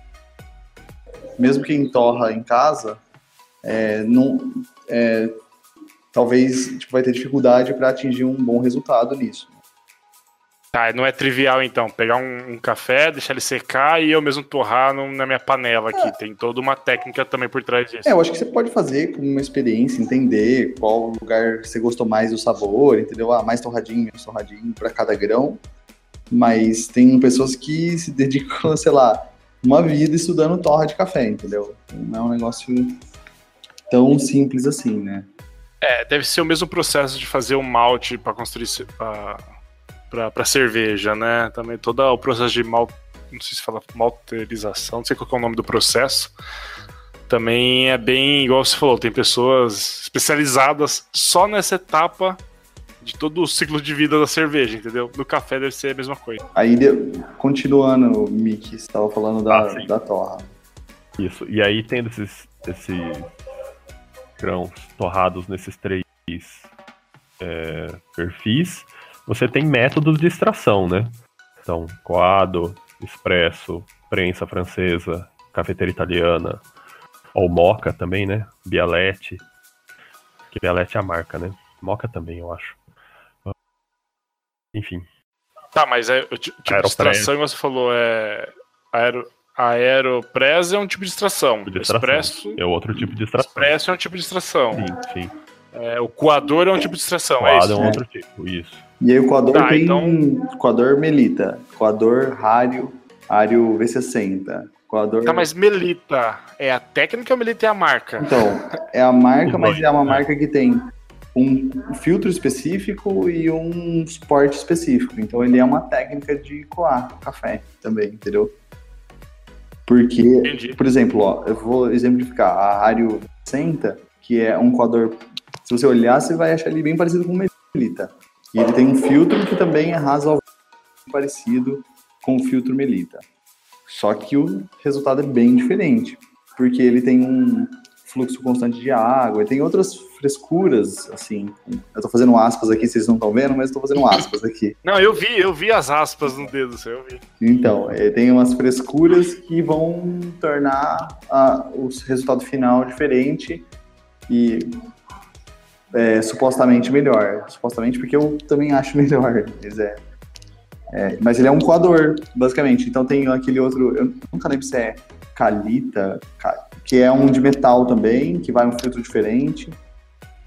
mesmo quem torra em casa, é, não, é, talvez tipo, vai ter dificuldade para atingir um bom resultado nisso. Tá, não é trivial então, pegar um, um café, deixar ele secar e eu mesmo torrar no- na minha panela aqui. Tem toda uma técnica também por trás disso. É, eu acho que você pode fazer como uma experiência, entender qual lugar você gostou mais do sabor, entendeu? Ah, mais torradinho, menos torradinho para cada grão. Mas tem pessoas que se dedicam, sei lá, uma vida estudando torra de café, entendeu? Não é um negócio tão simples assim, né? É, deve ser o mesmo processo de fazer um malte para construir pra cerveja, né? Também todo o processo de mal, não sei se fala malterização, não sei qual é o nome do processo. Também é bem, igual você falou, tem pessoas especializadas só nessa etapa de todo o ciclo de vida da cerveja, entendeu? No café deve ser a mesma coisa. Aí, continuando, Mick, você estava falando da, Ah, da torra. Isso. E aí, tendo esses, esses grãos torrados nesses três é, perfis, você tem métodos de extração, né? Então, coado, expresso, prensa francesa, cafeteira italiana, ou moca também, né? Bialete. Que Bialete é a marca, né? Moca também, eu acho. Enfim. Tá, mas é, o ti- tipo de extração, você falou, é. Aero, aeropress é um tipo de extração. de extração. Expresso, É outro tipo de extração. expresso é um tipo de extração. Sim, sim. É, o coador é um tipo de extração, é Coado é isso? um outro tipo, isso. E aí o coador Tá, tem então- coador Melita, coador Rário, Rário V60, coador... Tá, mas Melita é a técnica ou Melita é a marca? Então, é a marca, mas é uma né? marca que tem um filtro específico e um suporte específico. Então ele é uma técnica de coar café também, entendeu? Porque, Entendi. por exemplo, ó, eu vou exemplificar a Rário 60, que é um coador. Se você olhar, você vai achar ele bem parecido com o Melita. E ele tem um filtro que também é razoavelmente parecido com o filtro Melita. Só que o resultado é bem diferente, porque ele tem um fluxo constante de água, e tem outras frescuras, assim. Eu tô fazendo aspas aqui, vocês não estão vendo, mas eu tô fazendo aspas aqui. Não, eu vi, eu vi as aspas no dedo, seu, eu vi. Então, é, tem umas frescuras que vão tornar a- o resultado final diferente e é, supostamente melhor. Supostamente porque eu também acho melhor, mas é. É, mas ele é um coador, basicamente. Então tem aquele outro, eu nunca lembro se é Calita, ca- que é um de metal também, que vai um filtro diferente.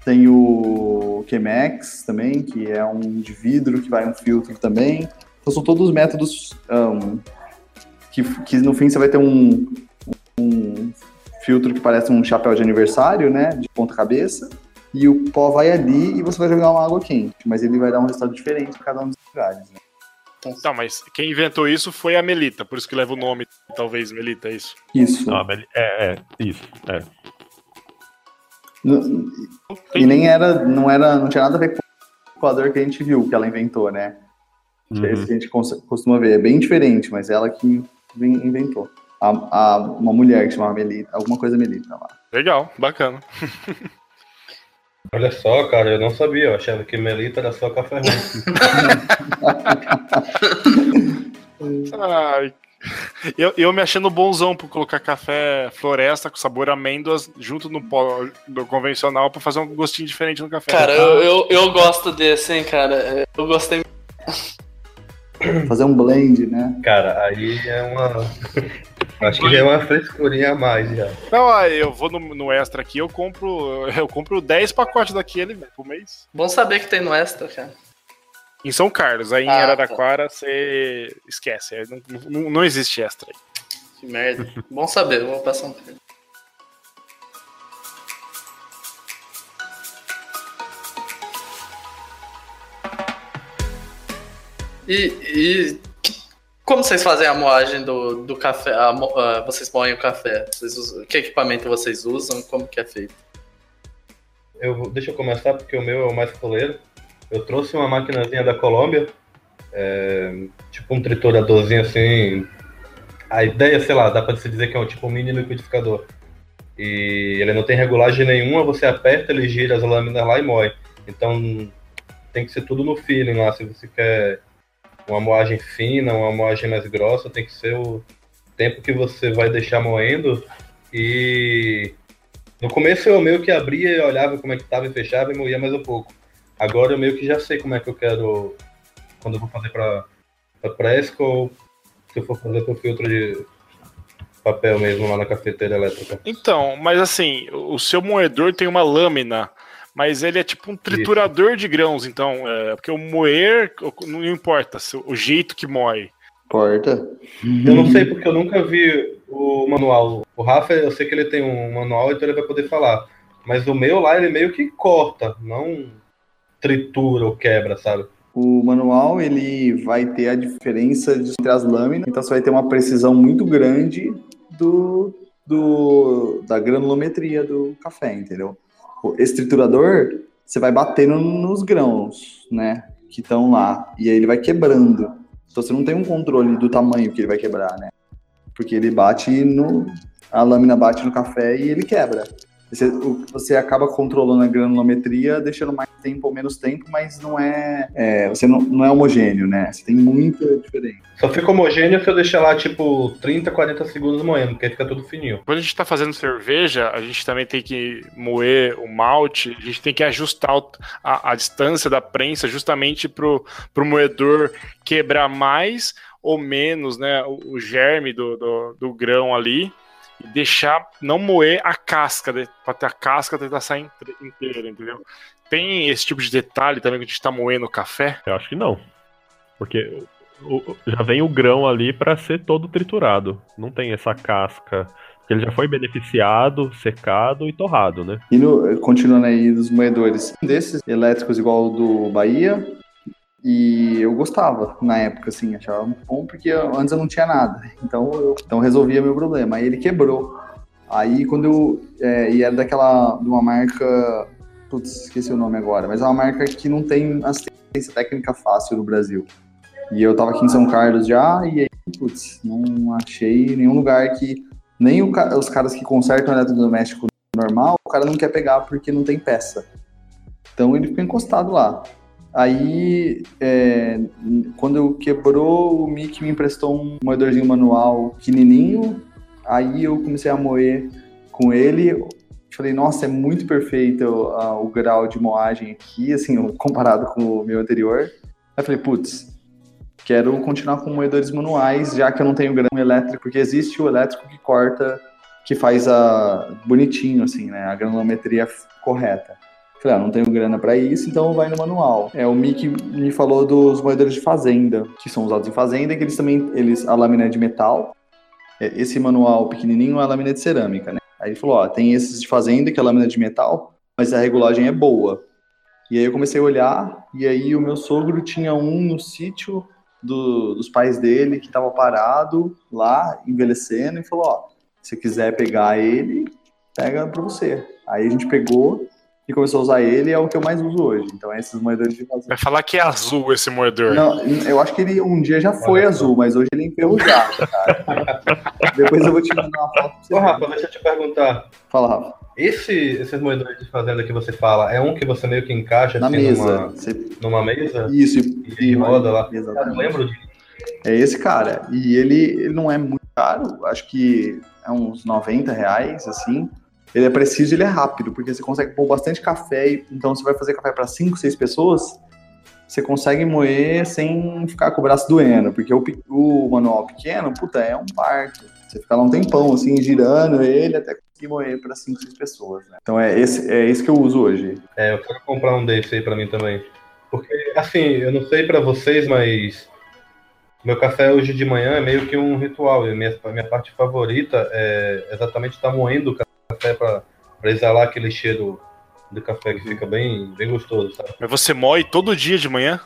Tem o Chemex também, que é um de vidro, que vai um filtro também. Então são todos métodos ahn, que, que no fim você vai ter um, um filtro que parece um chapéu de aniversário, né? De ponta cabeça. E o pó vai ali e você vai jogar uma água quente. Mas ele vai dar um resultado diferente para cada um dos lugares. Né? Tá, mas quem inventou isso foi a Melita, por isso que leva o nome, talvez, Melita, é isso. Isso. Não, mas- é, é, isso. É. E nem era, não era, não tinha nada a ver com o coador que a gente viu, que ela inventou, né? Que é esse Uhum. que a gente costuma ver. É bem diferente, mas ela que inventou. A, a- uma mulher que chamava Melita, alguma coisa Melita lá. Legal, bacana. Olha só, cara, eu não sabia. Eu achava que Melita era só café ruim. Ai, Eu, eu me achando bonzão por colocar café floresta com sabor amêndoas junto no pó do convencional pra fazer um gostinho diferente no café. Cara, eu, eu, eu gosto desse, hein, cara. Eu gostei. Fazer um blend, né? Cara, aí é uma. Acho que já é uma frescurinha a mais já. Não, aí eu vou no, no extra aqui, eu compro. Eu compro 10 pacotes daquele, por mês. Bom saber que tem no extra, cara. Em São Carlos, aí em Ah, Araraquara você esquece, aí não, não, não existe extra aí. Que merda. Bom saber, eu vou passar um tempo. E, e como vocês fazem a moagem do, do café? a vocês moem o café? Vocês usam- que equipamento vocês usam? Como que é feito? Eu, deixa eu começar porque o meu é o mais coleiro. Eu trouxe uma maquinazinha da Colômbia, é, tipo um trituradorzinho assim. A ideia, sei lá, dá pra se dizer que é um tipo um mini liquidificador. E ele não tem regulagem nenhuma, você aperta, ele gira as lâminas lá e moe. Então tem que ser tudo no feeling lá. Se você quer uma moagem fina, uma moagem mais grossa, tem que ser o tempo que você vai deixar moendo. E no começo eu meio que abria e olhava como é que tava e fechava e moía mais um pouco. Agora eu meio que já sei como é que eu quero quando eu vou fazer pra Presco ou se eu for fazer pro filtro de papel mesmo lá na cafeteira elétrica. Então, mas assim, o seu moedor tem uma lâmina, mas ele é tipo um triturador de grãos, então, é, porque o moer não importa, se- o jeito que moe. Porta. Eu não sei porque eu nunca vi o manual. O Rafa, eu sei que ele tem um manual, então ele vai poder falar. Mas o meu lá, ele meio que corta, não tritura ou quebra, sabe? O manual ele vai ter a diferença de- entre as lâminas, então você vai ter uma precisão muito grande do, do da granulometria do café, entendeu? O- triturador você vai batendo nos grãos, né, que estão lá, e aí ele vai quebrando. Então você não tem um controle do tamanho que ele vai quebrar, né? Porque ele bate no a lâmina bate no café e ele quebra. Você, você acaba controlando a granulometria, deixando mais tempo ou menos tempo, mas não é, é, você não, não é homogêneo, né? Você tem muita diferença. Só fica homogêneo se eu deixar lá, tipo, 30, 40 segundos moendo, porque aí fica tudo fininho. Quando a gente tá fazendo cerveja, a gente também tem que moer o malte, a gente tem que ajustar a, a distância da prensa justamente pro, pro moedor quebrar mais ou menos, né, o, o germe do, do, do grão ali e deixar, não moer a casca, de- pra ter a casca tentar sair inte- inteira, entendeu? Tem esse tipo de detalhe também que a gente tá moendo o café? Eu acho que não. Porque o- o- já vem o grão ali pra ser todo triturado. Não tem essa casca. Porque ele já foi beneficiado, secado e torrado, né? E no, continuando aí dos moedores, um desses elétricos igual o do Bahia, e eu gostava na época, assim, achava muito bom, porque antes eu não tinha nada, então eu então resolvia meu problema. Aí ele quebrou. Aí quando eu. É, e era daquela. de uma marca. Putz, esqueci o nome agora, mas é uma marca que não tem assistência técnica fácil no Brasil. E eu tava aqui em São Carlos já, e aí, putz, não achei nenhum lugar que. Nem o os caras que consertam eletrodoméstico normal, o cara não quer pegar porque não tem peça. Então ele ficou encostado lá. Aí, é, quando quebrou, o Mickey me emprestou um moedorzinho manual pequenininho. Aí eu comecei a moer com ele. Falei, nossa, é muito perfeito ah, o grau de moagem aqui, assim, comparado com o meu anterior. Aí falei, putz, quero continuar com moedores manuais, já que eu não tenho grão elétrico, porque existe o elétrico que corta, que faz a bonitinho, assim, né, a granulometria correta. Falei, ah, não tenho grana para isso, então vai no manual. É, o Mickey me falou dos moedores de fazenda, que são usados em fazenda, que eles também, eles, a lâmina é de metal, É, esse manual pequenininho é a lâmina de cerâmica, né. Aí ele falou, ó, tem esses de fazenda, que é a lâmina de metal, mas a regulagem é boa. E aí eu comecei a olhar, e aí o meu sogro tinha um no sítio do- dos pais dele, que estava parado lá, envelhecendo, e falou, ó, se quiser pegar ele, pega pra você. Aí a gente pegou e começou a usar ele, é o que eu mais uso hoje. Então é esses moedores de fazenda. Vai falar que é azul esse moedor. Não, eu acho que ele um dia já foi Olha azul, mas hoje ele é enferrujado, cara. Depois eu vou te mandar uma foto pra você. Ô. Rafa, deixa eu te perguntar. Fala, Rafa. Esse, esses moedores de fazenda que você fala, é um que você meio que encaixa Na assim mesa. numa, Você- numa mesa? Isso, E ele roda lá. Eu não Exatamente. lembro de. É esse cara. E ele, ele não é muito caro, acho que é uns 90 reais, assim. Ele é preciso ele é rápido, porque você consegue pôr bastante café, então você vai fazer café para 5, 6 pessoas, você consegue moer sem ficar com o braço doendo, porque o, o manual pequeno, puta, é um parto. Você fica lá um tempão, assim, girando ele até conseguir moer para 5, 6 pessoas, né? Então é esse, é esse que eu uso hoje. É, eu quero comprar um desse aí pra mim também. Porque, assim, eu não sei pra vocês, mas meu café hoje de manhã é meio que um ritual. E minha, minha parte favorita é exatamente estar moendo o café pra, pra exalar aquele cheiro do café que fica bem, bem gostoso, sabe? Mas você moe todo dia de manhã?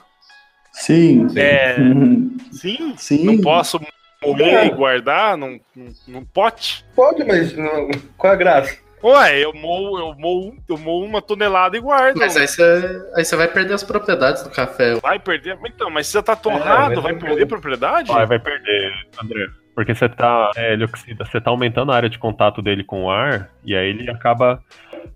Sim. É. Sim. Sim. Não posso moer e guardar num, num, pote? Pode, mas não- qual é a graça? Ué, eu moo, eu moo, eu moo uma tonelada e guardo. Mas aí você, aí você vai perder as propriedades do café. Vai perder. Então, mas se já tá torrado, mas vai perder propriedade? Vai, vai perder, André. Porque você tá. É, ele oxida, você tá aumentando a área de contato dele com o ar, e aí ele acaba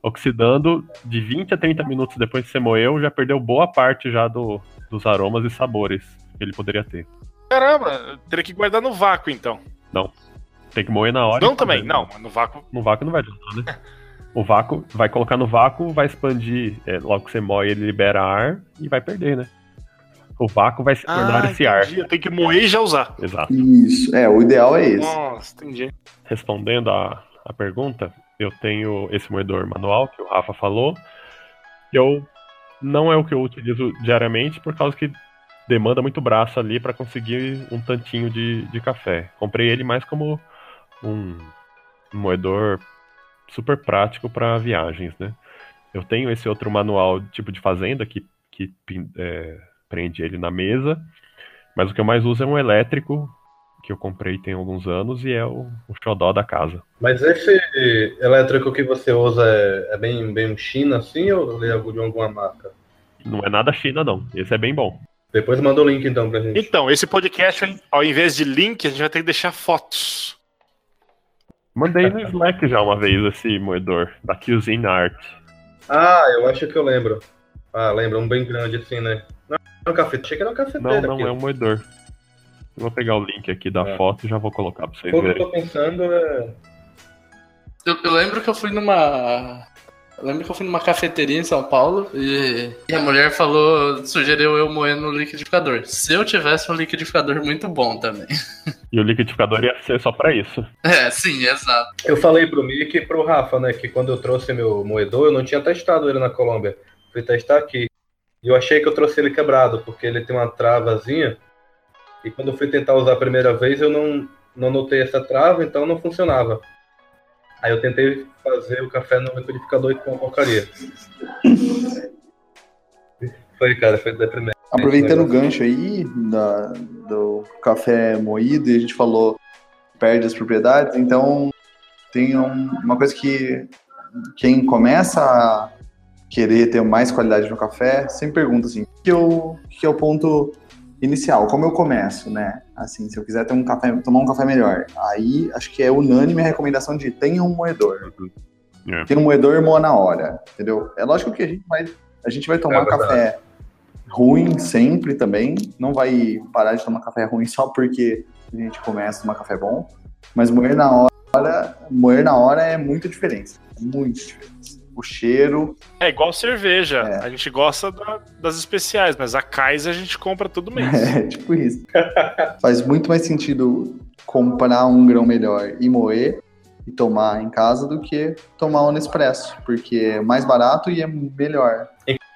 oxidando de 20 a 30 minutos depois que você moeu, já perdeu boa parte já do, dos aromas e sabores que ele poderia ter. Caramba, teria que guardar no vácuo então. Tem que moer na hora. Não também, não, no vácuo. No vácuo não vai adiantar, né? O vácuo, vai colocar no vácuo, vai expandir. é, logo que você moe, ele libera ar e vai perder, né? O vácuo vai se tornar Ah, esse ar. entendi. Eu tenho que moer e já usar. Exato. Isso. É, o ideal é esse. Nossa, entendi. Respondendo a, a pergunta, eu tenho esse moedor manual que o Rafa falou. Eu não é o que eu utilizo diariamente por causa que demanda muito braço ali para conseguir um tantinho de, de café. Comprei ele mais como um, moedor super prático para viagens, né? Eu tenho esse outro manual tipo de fazenda que, que é, prende ele na mesa, mas o que eu mais uso é um elétrico que eu comprei tem alguns anos e é o, o xodó da casa. Mas esse elétrico que você usa é, é bem, bem China, assim, ou é de alguma marca? Não é nada China, não. Esse é bem bom. Depois manda o link, então, pra gente. Então, esse podcast, ao invés de link, a gente vai ter que deixar fotos. Mandei no Slack já uma vez esse moedor, da Cuisine Art. Ah, eu acho que eu lembro. Ah, lembro, um bem grande assim, né? É um café. Achei que era um Não, cafeteiro. não, é um moedor. Eu vou pegar o link aqui da É. foto e já vou colocar pra vocês O que eu verem. tô pensando é. Eu, eu lembro que eu fui numa. Eu lembro que eu fui numa cafeteria em São Paulo e, e a mulher falou, sugeriu eu moer no liquidificador. Se eu tivesse um liquidificador muito bom também. E o liquidificador ia ser só pra isso. É, sim, exato. Eu falei pro Mick e pro Rafa, né, que quando eu trouxe meu moedor, eu não tinha testado ele na Colômbia. Fui testar aqui. E eu achei que eu trouxe ele quebrado, porque ele tem uma travazinha. E quando eu fui tentar usar a primeira vez, eu não, não notei essa trava, então não funcionava. Aí eu tentei fazer o café no liquidificador e com uma porcaria. Foi, cara, foi deprimente. Aproveitando o gancho aí da, do café moído e a gente falou perde as propriedades, então tem um- uma coisa que quem começa a querer ter mais qualidade no café sempre pergunta assim, que, eu, que é o ponto inicial, como eu começo, né? Assim, se eu quiser ter um café, tomar um café melhor, aí acho que é unânime a recomendação de tenha um moedor. É. Tem um moedor moa na hora, entendeu? É lógico que a gente vai, a gente vai tomar É café ruim sempre também, não vai parar de tomar café ruim só porque a gente começa a tomar café bom, mas moer na hora, moer na hora é muita diferença, muito diferença. O cheiro, É igual cerveja. É. A gente gosta da- das especiais, mas a Kaiser a gente compra todo mês. é tipo isso. Faz muito mais sentido comprar um grão melhor e moer e tomar em casa do que tomar um Nespresso, porque é mais barato e é melhor.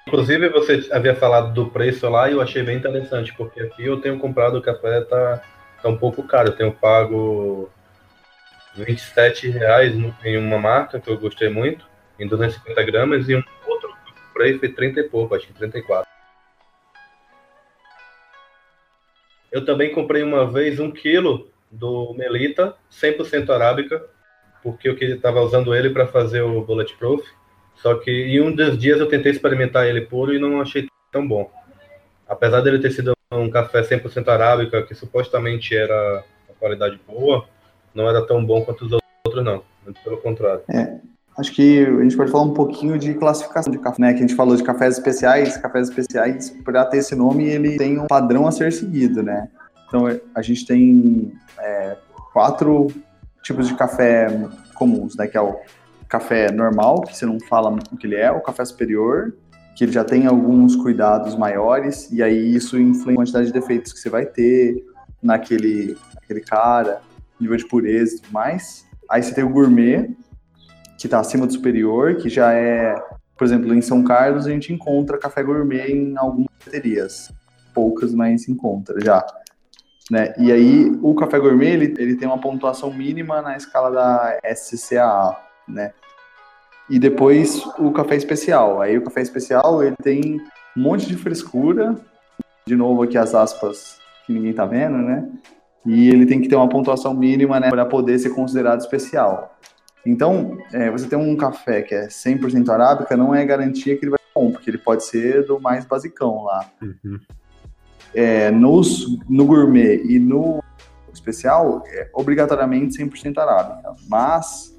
Inclusive, você havia falado do preço lá e eu achei bem interessante, porque aqui eu tenho comprado o café, tá, tá um pouco caro. Eu tenho pago 27 reais em uma marca que eu gostei muito, em 250 gramas, e um outro eu comprei foi 30 e pouco, acho que 34. Eu também comprei uma vez um quilo do Melita, 100% arábica, porque eu estava usando ele para fazer o Bulletproof. Só que em um dos dias eu tentei experimentar ele puro e não achei tão bom. Apesar dele ter sido um café 100% arábica, que supostamente era uma qualidade boa, não era tão bom quanto os outros, não. Muito pelo contrário. Acho que a gente pode falar um pouquinho de classificação de café, né? Que a gente falou de cafés especiais. Cafés especiais, para ter esse nome, ele tem um padrão a ser seguido, né? Então a gente tem é, quatro tipos de café comuns, né? Que é o café normal, que você não fala o que ele é, o café superior, que ele já tem alguns cuidados maiores, e aí isso influi a quantidade de defeitos que você vai ter naquele, naquele cara, nível de pureza e tudo mais. Aí você tem o gourmet, que está acima do superior, que já é, por exemplo, em São Carlos a gente encontra café gourmet em algumas cafeterias. Poucas, mas encontra já. Né? E aí o café gourmet ele, ele tem uma pontuação mínima na escala da SCAA, né? E depois o café especial. Aí o café especial ele tem um monte de frescura, de novo aqui as aspas que ninguém tá vendo, né? E ele tem que ter uma pontuação mínima, né, para poder ser considerado especial. Então, é, você tem um café que é 100% arábica, não é garantia que ele vai ser bom, porque ele pode ser do mais basicão lá. Uhum. É, nos, no gourmet e no especial, é obrigatoriamente 100% arábica. Mas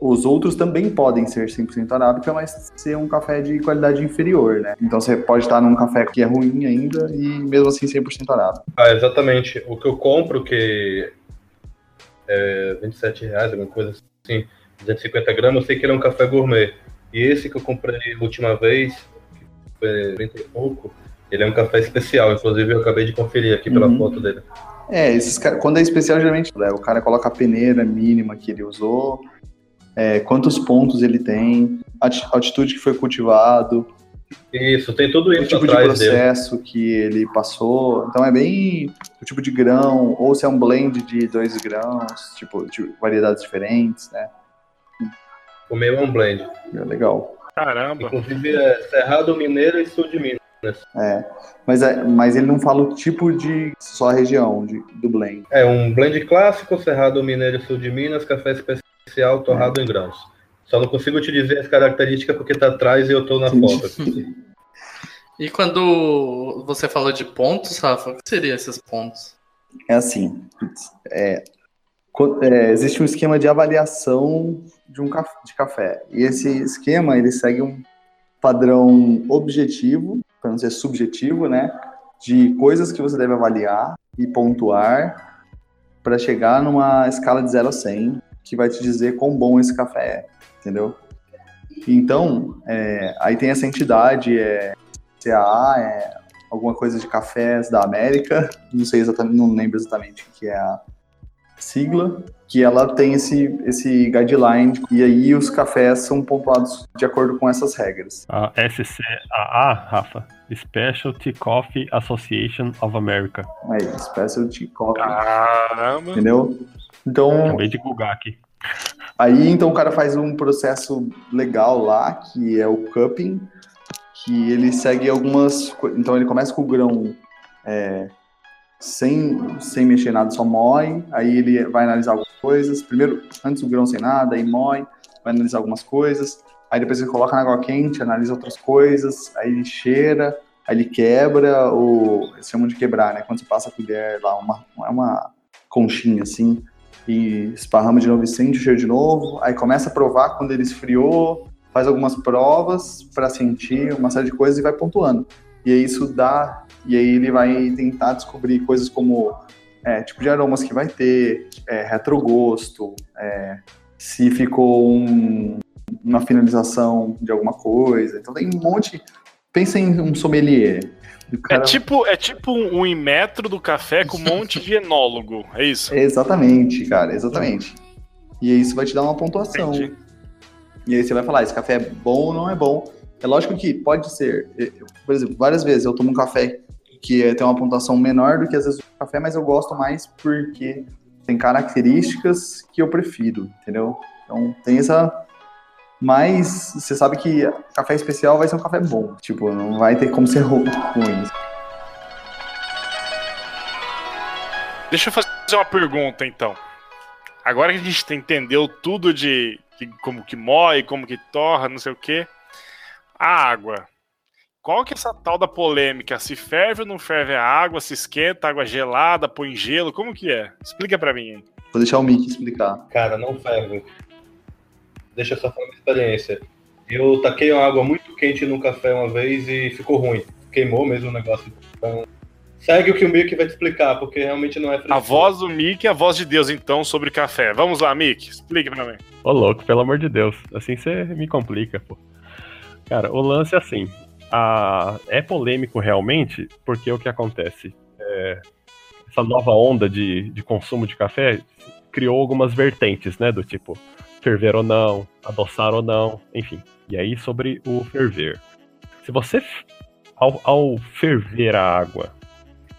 os outros também podem ser 100% arábica, mas ser um café de qualidade inferior, né? Então você pode estar num café que é ruim ainda e mesmo assim 100% arábica. Ah, exatamente. O que eu compro, que é 27 reais, alguma coisa assim, 250 gramas, eu sei que ele é um café gourmet. E esse que eu comprei a última vez, que foi 30 e pouco, ele é um café especial. Inclusive eu acabei de conferir aqui pela Uhum. foto dele. É, esses caras, quando é especial, geralmente né, o cara coloca a peneira mínima que ele usou, é, quantos pontos ele tem, a altitude que foi cultivado, Isso, tem tudo o isso tipo de atrás dele. processo que ele passou. Então é bem o tipo de grão, ou se é um blend de dois grãos, tipo, de variedades diferentes, né? O meu é um blend. É legal. Caramba. Inclusive é Cerrado Mineiro e Sul de Minas. Mas, é, mas ele não fala o tipo de só a região de, do blend. É um blend clássico, Cerrado Mineiro e Sul de Minas, café especial torrado em grãos. Só não consigo te dizer as características porque tá atrás e eu tô na foto. E quando você falou de pontos, Rafa, o que seriam esses pontos? É assim, é, é, existe um esquema de avaliação de um caf- de café. E esse esquema, ele segue um padrão objetivo, para não ser subjetivo, né? De coisas que você deve avaliar e pontuar para chegar numa escala de 0 a 100, que vai te dizer quão bom esse café é, entendeu? Então, é, aí tem essa entidade, é, CAA, é alguma coisa de cafés da América, não sei exatamente, não lembro exatamente o que é a sigla, que ela tem esse, esse guideline, e aí os cafés são pontuados de acordo com essas regras. A SCAA, Rafa, Specialty Coffee Association of America. Aí, specialty coffee, Caramba. entendeu? Então, Acabei de googar aqui. Aí então o cara faz um processo legal lá, que é o cupping, que ele segue algumas. Então ele começa com o grão é, sem, sem mexer nada, só moe. Aí ele vai analisar algumas coisas. Primeiro, antes o grão sem nada, aí moe, vai analisar algumas coisas. Aí depois ele coloca na água quente, analisa outras coisas. Aí ele cheira, aí ele quebra, ou eles chamam de quebrar, né? Quando você passa a colher lá, uma, é uma conchinha assim e esparrama de novo e sente o cheiro de novo. Aí começa a provar quando ele esfriou, faz algumas provas para sentir uma série de coisas e vai pontuando. E aí isso dá, e aí ele vai tentar descobrir coisas como é, tipo de aromas que vai ter, é, retrogosto, é, se ficou um- uma finalização de alguma coisa. Então tem um monte. Pensa em um sommelier. É cara- tipo, é tipo um imetro do café com um monte de enólogo. É isso? Exatamente, cara, exatamente. E isso vai te dar uma pontuação. Entendi. E aí você vai falar, esse café é bom ou não é bom. É lógico que pode ser. eu- Por exemplo, várias vezes eu tomo um café que é- tem uma pontuação menor do que às vezes o café, mas eu gosto mais porque tem características que eu prefiro, entendeu? Então tem essa. Mas você sabe que café especial vai ser um café bom. Tipo, não vai ter como ser ru- ruim. Deixa eu fazer uma pergunta, então. Agora que a gente entendeu tudo de, de como que moe, como que torra, não sei o quê. A água. Qual que é essa tal da polêmica? Se ferve ou não ferve a água? Se esquenta, água gelada, põe gelo? Como que é? Explica pra mim aí. Vou deixar o Mickey explicar. Cara, não ferve. Deixa eu só falar uma experiência. Eu taquei uma água muito quente no café uma vez e ficou ruim. Queimou mesmo o negócio. Então, Segue o que o Mickey vai te explicar, porque realmente não é A frescura. voz do Mickey e a voz de Deus, então, sobre café. Vamos lá, Mickey, explique pra mim. Ô, louco, pelo amor de Deus. Assim você me complica, pô. Cara, o lance é assim. A... É polêmico realmente, porque o que acontece? É, Essa nova onda de, de consumo de café criou algumas vertentes, né? Do tipo, ferver ou não, adoçar ou não, enfim. E aí, sobre o ferver. Se você, ao, ao ferver a água,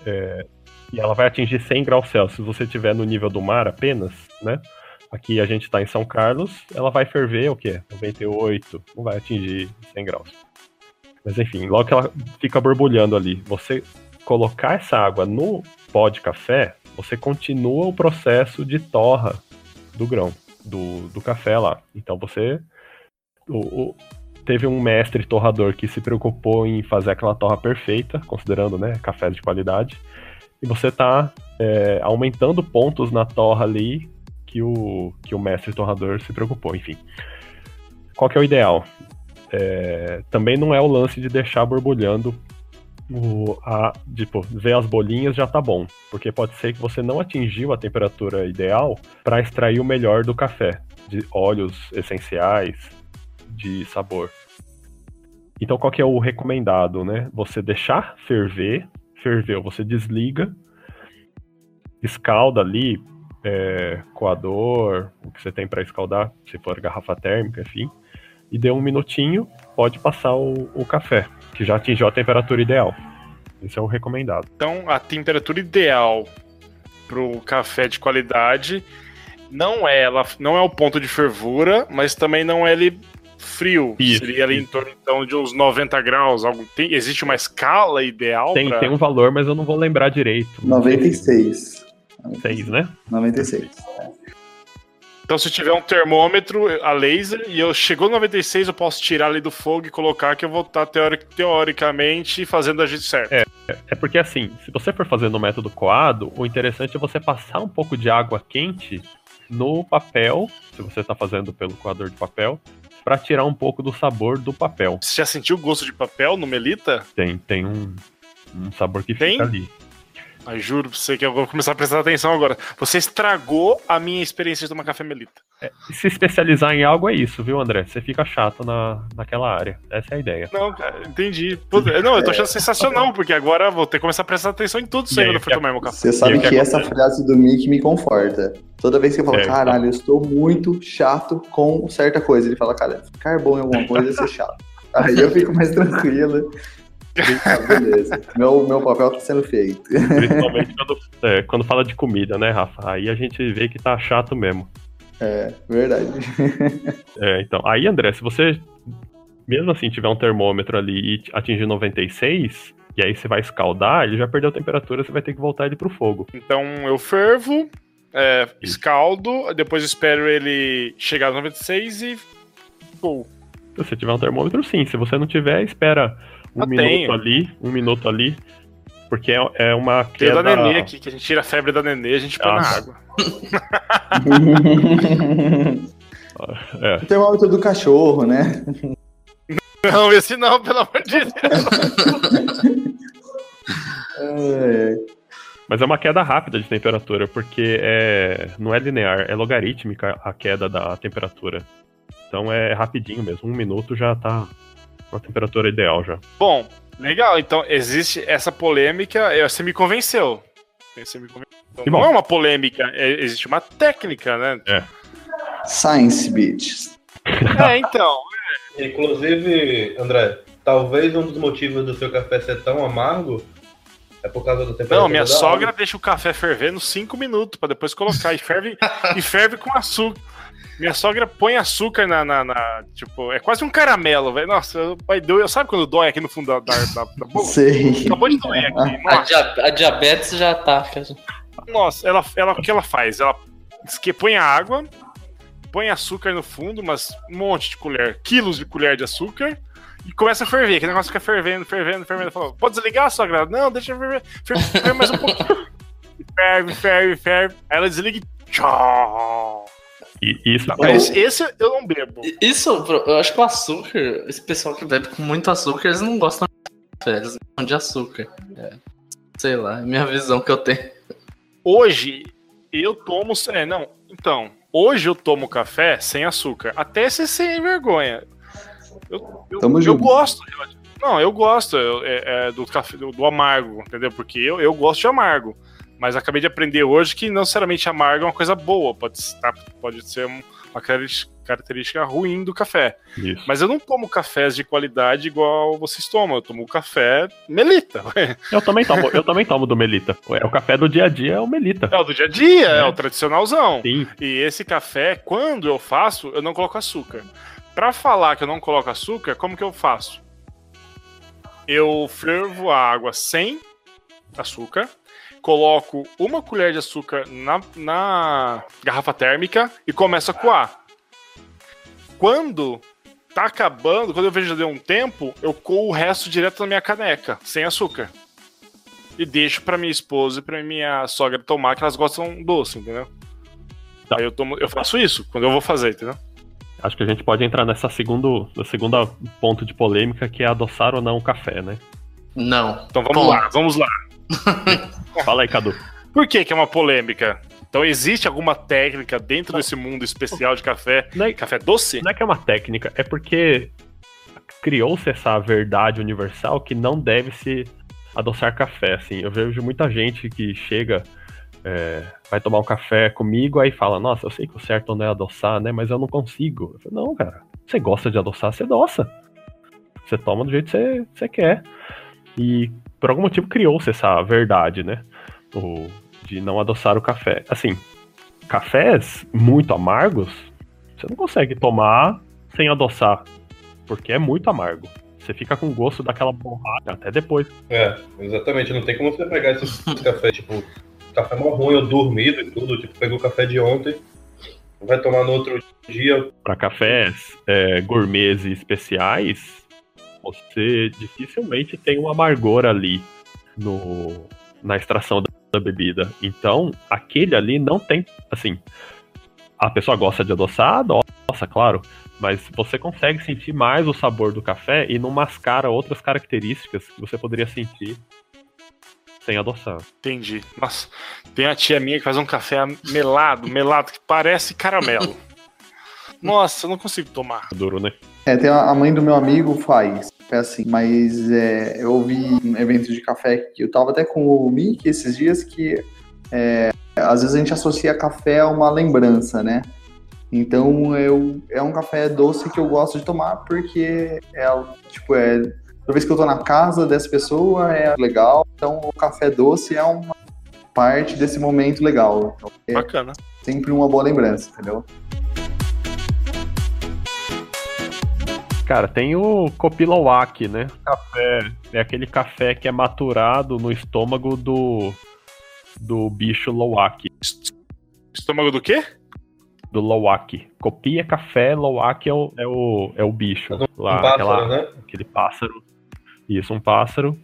é, e ela vai atingir 100 graus Celsius, se você estiver no nível do mar apenas, né? Aqui a gente está em São Carlos, ela vai ferver o quê? 98, não vai atingir 100 graus. Mas enfim, logo que ela fica borbulhando ali, você colocar essa água no pó de café, você continua o processo de torra do grão, do, do café lá. Então você. o- o- teve um mestre torrador que se preocupou em fazer aquela torra perfeita, considerando né, café de qualidade. E você tá é, aumentando pontos na torra ali que o, que o mestre torrador se preocupou, enfim. Qual que é o ideal? É, também não é o lance de deixar borbulhando o, a, tipo, ver as bolinhas já tá bom, porque pode ser que você não atingiu a temperatura ideal para extrair o melhor do café, de óleos essenciais, de sabor. Então qual que é o recomendado, né? Você deixar ferver, ferveu, você desliga, escalda ali, é, coador, o que você tem para escaldar, se for garrafa térmica, enfim, e deu um minutinho, pode passar o, o café, que já atingiu a temperatura ideal. Esse é o recomendado. Então, a temperatura ideal pro café de qualidade não é ela, não é o ponto de fervura, mas também não é ele frio. Isso, Seria ali em torno então de uns 90 graus. Algo, tem, existe uma escala ideal Tem, pra- tem um valor, mas eu não vou lembrar direito. Não sei se- 96. Seis, né? 96. Então, se tiver um termômetro a laser e eu chegou no 96, eu posso tirar ali do fogo e colocar que eu vou estar teori- teoricamente fazendo a gente certo. É porque assim, se você for fazer no método coado, o interessante é você passar um pouco de água quente no papel, se você está fazendo pelo coador de papel, para tirar um pouco do sabor do papel. Você já sentiu o gosto de papel no Melita? Tem, tem um, um sabor que Tem? fica ali. Mas juro pra você que eu vou começar a prestar atenção agora. Você estragou a minha experiência de tomar café Melita. E se especializar em algo é isso, viu, André? Você fica chato na, naquela área. Essa é a ideia. Não, cara, entendi. Pô, Não, eu tô achando sensacional, porque agora eu vou ter que começar a prestar atenção em tudo isso aí quando eu for tomar meu café. Você sabe que que essa acontece? frase do Mickey me conforta. Toda vez que eu falo, É, caralho, eu estou muito chato com certa coisa, ele fala, cara, ficar bom em alguma coisa é ser chato. Aí eu fico mais tranquilo. Ah, beleza. Meu, meu papel tá sendo feito. Principalmente quando, é, quando fala de comida, né, Rafa? Aí a gente vê que tá chato mesmo. É, verdade. É, então. Aí, André, se você mesmo assim tiver um termômetro ali e atingir 96, e aí você vai escaldar, ele já perdeu a temperatura, você vai ter que voltar ele pro fogo. Então eu fervo, é, escaldo, depois espero ele chegar no 96 e. Pô, Se você tiver um termômetro, sim. Se você não tiver, espera um Eu minuto tenho. ali, um minuto ali, porque é, é uma tem queda... da nenê aqui, que a gente tira a febre da nenê, a gente põe na água. É, o termômetro do cachorro, né? Não, esse não, pelo amor de Deus. É, mas é uma queda rápida de temperatura, porque é, não é linear, é logarítmica a queda da temperatura. Então é rapidinho mesmo, um minuto já tá na temperatura ideal já. Bom, legal. Então existe essa polêmica. Você me convenceu. Você me convenceu. Que Não bom. é uma polêmica, é- existe uma técnica, né? Science Beats. É, então. Inclusive, André, talvez um dos motivos do seu café ser tão amargo é por causa da temperatura. Não, minha da sogra água. deixa o café fervendo 5 minutos pra depois colocar. E ferve, e ferve com açúcar. Minha sogra põe açúcar na. na- na- tipo, é quase um caramelo, velho. Nossa, vai doer. Sabe quando dói aqui no fundo da, da, da, da boca? Sei. Acabou de doer aqui. A, dia- a diabetes já ataca. nossa ela, ela, o que ela faz? Ela esque- põe a água, põe açúcar no fundo, mas um monte de colher, quilos de colher de açúcar. E começa a ferver, aquele negócio fica fervendo, fervendo, fervendo. Falou, pode desligar, sogra? Não, deixa ferver, ferver, ferver mais um pouquinho. Ferve, ferve, ferve. Aí ela desliga e tchau. E e isso Mas esse eu não bebo. Isso, eu acho que o açúcar, esse pessoal que bebe com muito açúcar, eles não gostam de café, eles gostam de açúcar. Sei lá, é minha visão que eu tenho. Hoje eu tomo. É, não. Então, hoje eu tomo café sem açúcar. Até ser sem vergonha. Eu, eu, Tamo eu junto. gosto. Não, eu gosto eu- é, é, do café do, do amargo, entendeu? Porque eu, eu gosto de amargo. Mas acabei de aprender hoje que não necessariamente amargo é uma coisa boa. Pode, estar- pode ser um- uma característica- ruim do café. Isso. Mas eu não tomo cafés de qualidade igual vocês tomam. Eu tomo café melita. Eu também tomo, eu também tomo do Melita. É o café do dia a dia, é o Melita. É o do dia a dia, é, É. o tradicionalzão. Sim. E esse café, quando eu faço, eu não coloco açúcar. Pra falar que eu não coloco açúcar, como que eu faço? Eu fervo a água sem açúcar, coloco uma colher de açúcar na, na garrafa térmica e começo a coar. Quando tá acabando, quando eu vejo que já deu um tempo, eu coo o resto direto na minha caneca, sem açúcar. E deixo pra minha esposa e pra minha sogra tomar, que elas gostam doce, entendeu? Tá. Aí eu, tomo, eu faço isso quando eu vou fazer, entendeu? Acho que a gente pode entrar nessa segundo, no segundo ponto de polêmica, que é adoçar ou não o café, né? Não. Então vamos Bom. lá, vamos lá. Fala aí, Cadu. Por que, que é uma polêmica? Então existe alguma técnica dentro desse mundo especial de café? Não é, Café doce? não é que é uma técnica, é porque criou-se essa verdade universal que não deve se adoçar café. Assim, eu vejo muita gente que chega, é, vai tomar um café comigo, aí fala, nossa, eu sei que o certo não é adoçar, né? Mas eu não consigo. Eu falo, não, cara, você gosta de adoçar, você adoça. Você toma do jeito que você, você quer. E por algum motivo criou-se essa verdade, né? O, de não adoçar o café. Assim, cafés muito amargos, você não consegue tomar sem adoçar, porque é muito amargo. Você fica com gosto daquela borracha até depois. É, exatamente. Não tem como você pegar esses cafés, tipo, café mó ruim, eu dormido e tudo, tipo, pegou o café de ontem, vai tomar no outro dia. Para cafés é, gourmets e especiais, você dificilmente tem um amargor ali no, na extração da, da bebida. Então, aquele ali não tem, assim, a pessoa gosta de adoçar, adoça, claro, mas você consegue sentir mais o sabor do café e não mascara outras características que você poderia sentir sem adoçar. Entendi. Nossa, tem uma tia minha que faz um café melado, melado, que parece caramelo. Nossa, eu não consigo tomar. Duro, né? É, tem a mãe do meu amigo faz, é assim, mas é, eu ouvi um evento de café que eu tava até com o Mickey esses dias que é, às vezes a gente associa café a uma lembrança, né? Então eu, é um café doce que eu gosto de tomar porque é tipo é toda vez que eu tô na casa dessa pessoa é legal, então o café doce é uma parte desse momento legal. Então, é Bacana. sempre uma boa lembrança, entendeu? Cara, tem o Kopilowak, né? Café. É aquele café que é maturado no estômago do do bicho Lowak. Estômago do quê? Do Lowak. Copia café, Lowak é o, é o, é o bicho. Lá, um pássaro, aquela- né? aquele pássaro. Isso, um pássaro.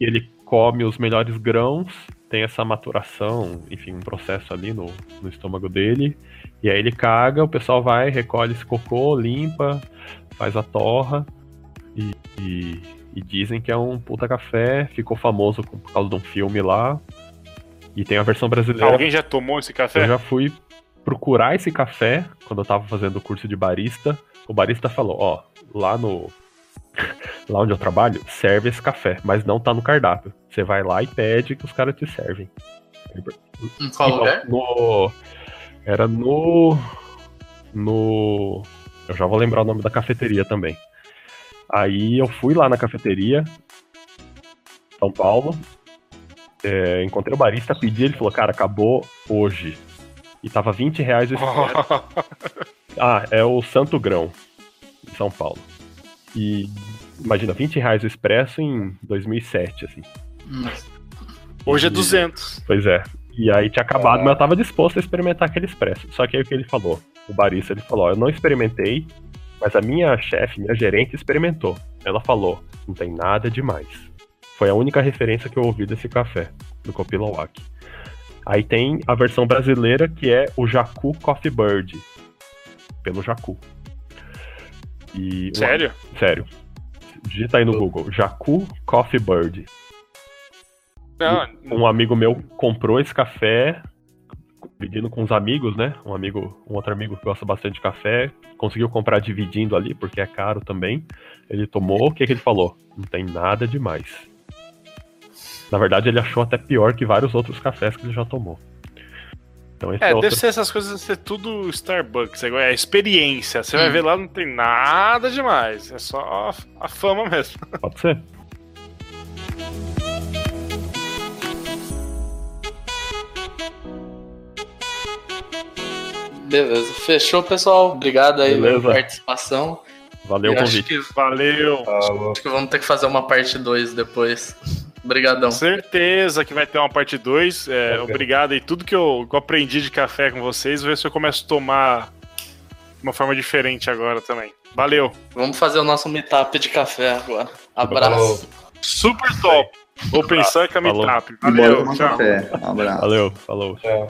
E ele come os melhores grãos, tem essa maturação, enfim, um processo ali no, no estômago dele. E aí ele caga, o pessoal vai, recolhe esse cocô, limpa, faz a torra. E, e- e dizem que é um puta café, ficou famoso por causa de um filme lá. E tem a versão brasileira. Alguém já tomou esse Eu café? já fui procurar esse café quando eu tava fazendo o curso de barista. O barista falou, ó, lá no lá onde eu trabalho, serve esse café, mas não tá no cardápio. Você vai lá e pede que os caras te servem. Em qual Então, lugar? No era no no eu já vou lembrar o nome da cafeteria também. Aí eu fui lá na cafeteria São Paulo, é, encontrei o barista, pedi, ele falou, cara, acabou hoje. E tava 20 reais o expresso. Ah, é o Santo Grão, em São Paulo. E imagina, 20 reais o expresso em 2007, assim. Hum, Hoje é E- 200. Pois é. E aí tinha acabado, mas eu tava disposto a experimentar aquele expresso. Só que aí o que ele falou? O barista, ele falou, eu não experimentei, mas a minha chefe, minha gerente, experimentou. Ela falou, não tem nada demais. Foi a única referência que eu ouvi desse café, do Copilowak. Aí tem a versão brasileira, que é o Jacu Coffee Bird. Pelo Jacu. E, Sério? Sério. Digita aí no Google, Jacu Coffee Bird. Não, Um amigo meu comprou esse café, dividindo com os amigos, né? Um amigo, um outro amigo que gosta bastante de café, conseguiu comprar dividindo ali, porque é caro também. Ele tomou, o que, que ele falou? Não tem nada demais. Na verdade, ele achou até pior que vários outros cafés que ele já tomou. Então esse é, É, outro. deve ser essas coisas, ser tudo Starbucks, é é experiência. Você Hum. vai ver lá, não tem nada demais. É só a fama mesmo. Pode ser. Beleza. Fechou, pessoal. Obrigado aí pela Beleza. participação. Valeu o Eu acho convite. que, Valeu. Falou. acho que vamos ter que fazer uma parte 2 depois. Obrigadão. Certeza que vai ter uma parte 2. Ok. Obrigado aí. Tudo que eu, que eu aprendi de café com vocês, vou ver se eu começo a tomar de uma forma diferente agora também. Valeu. Vamos fazer o nosso meetup de café agora. Abraço. Falou. Super top. Open Sanka Falou. Meetup. Valeu. Tchau. café. Um abraço. Valeu, falou. Tchau.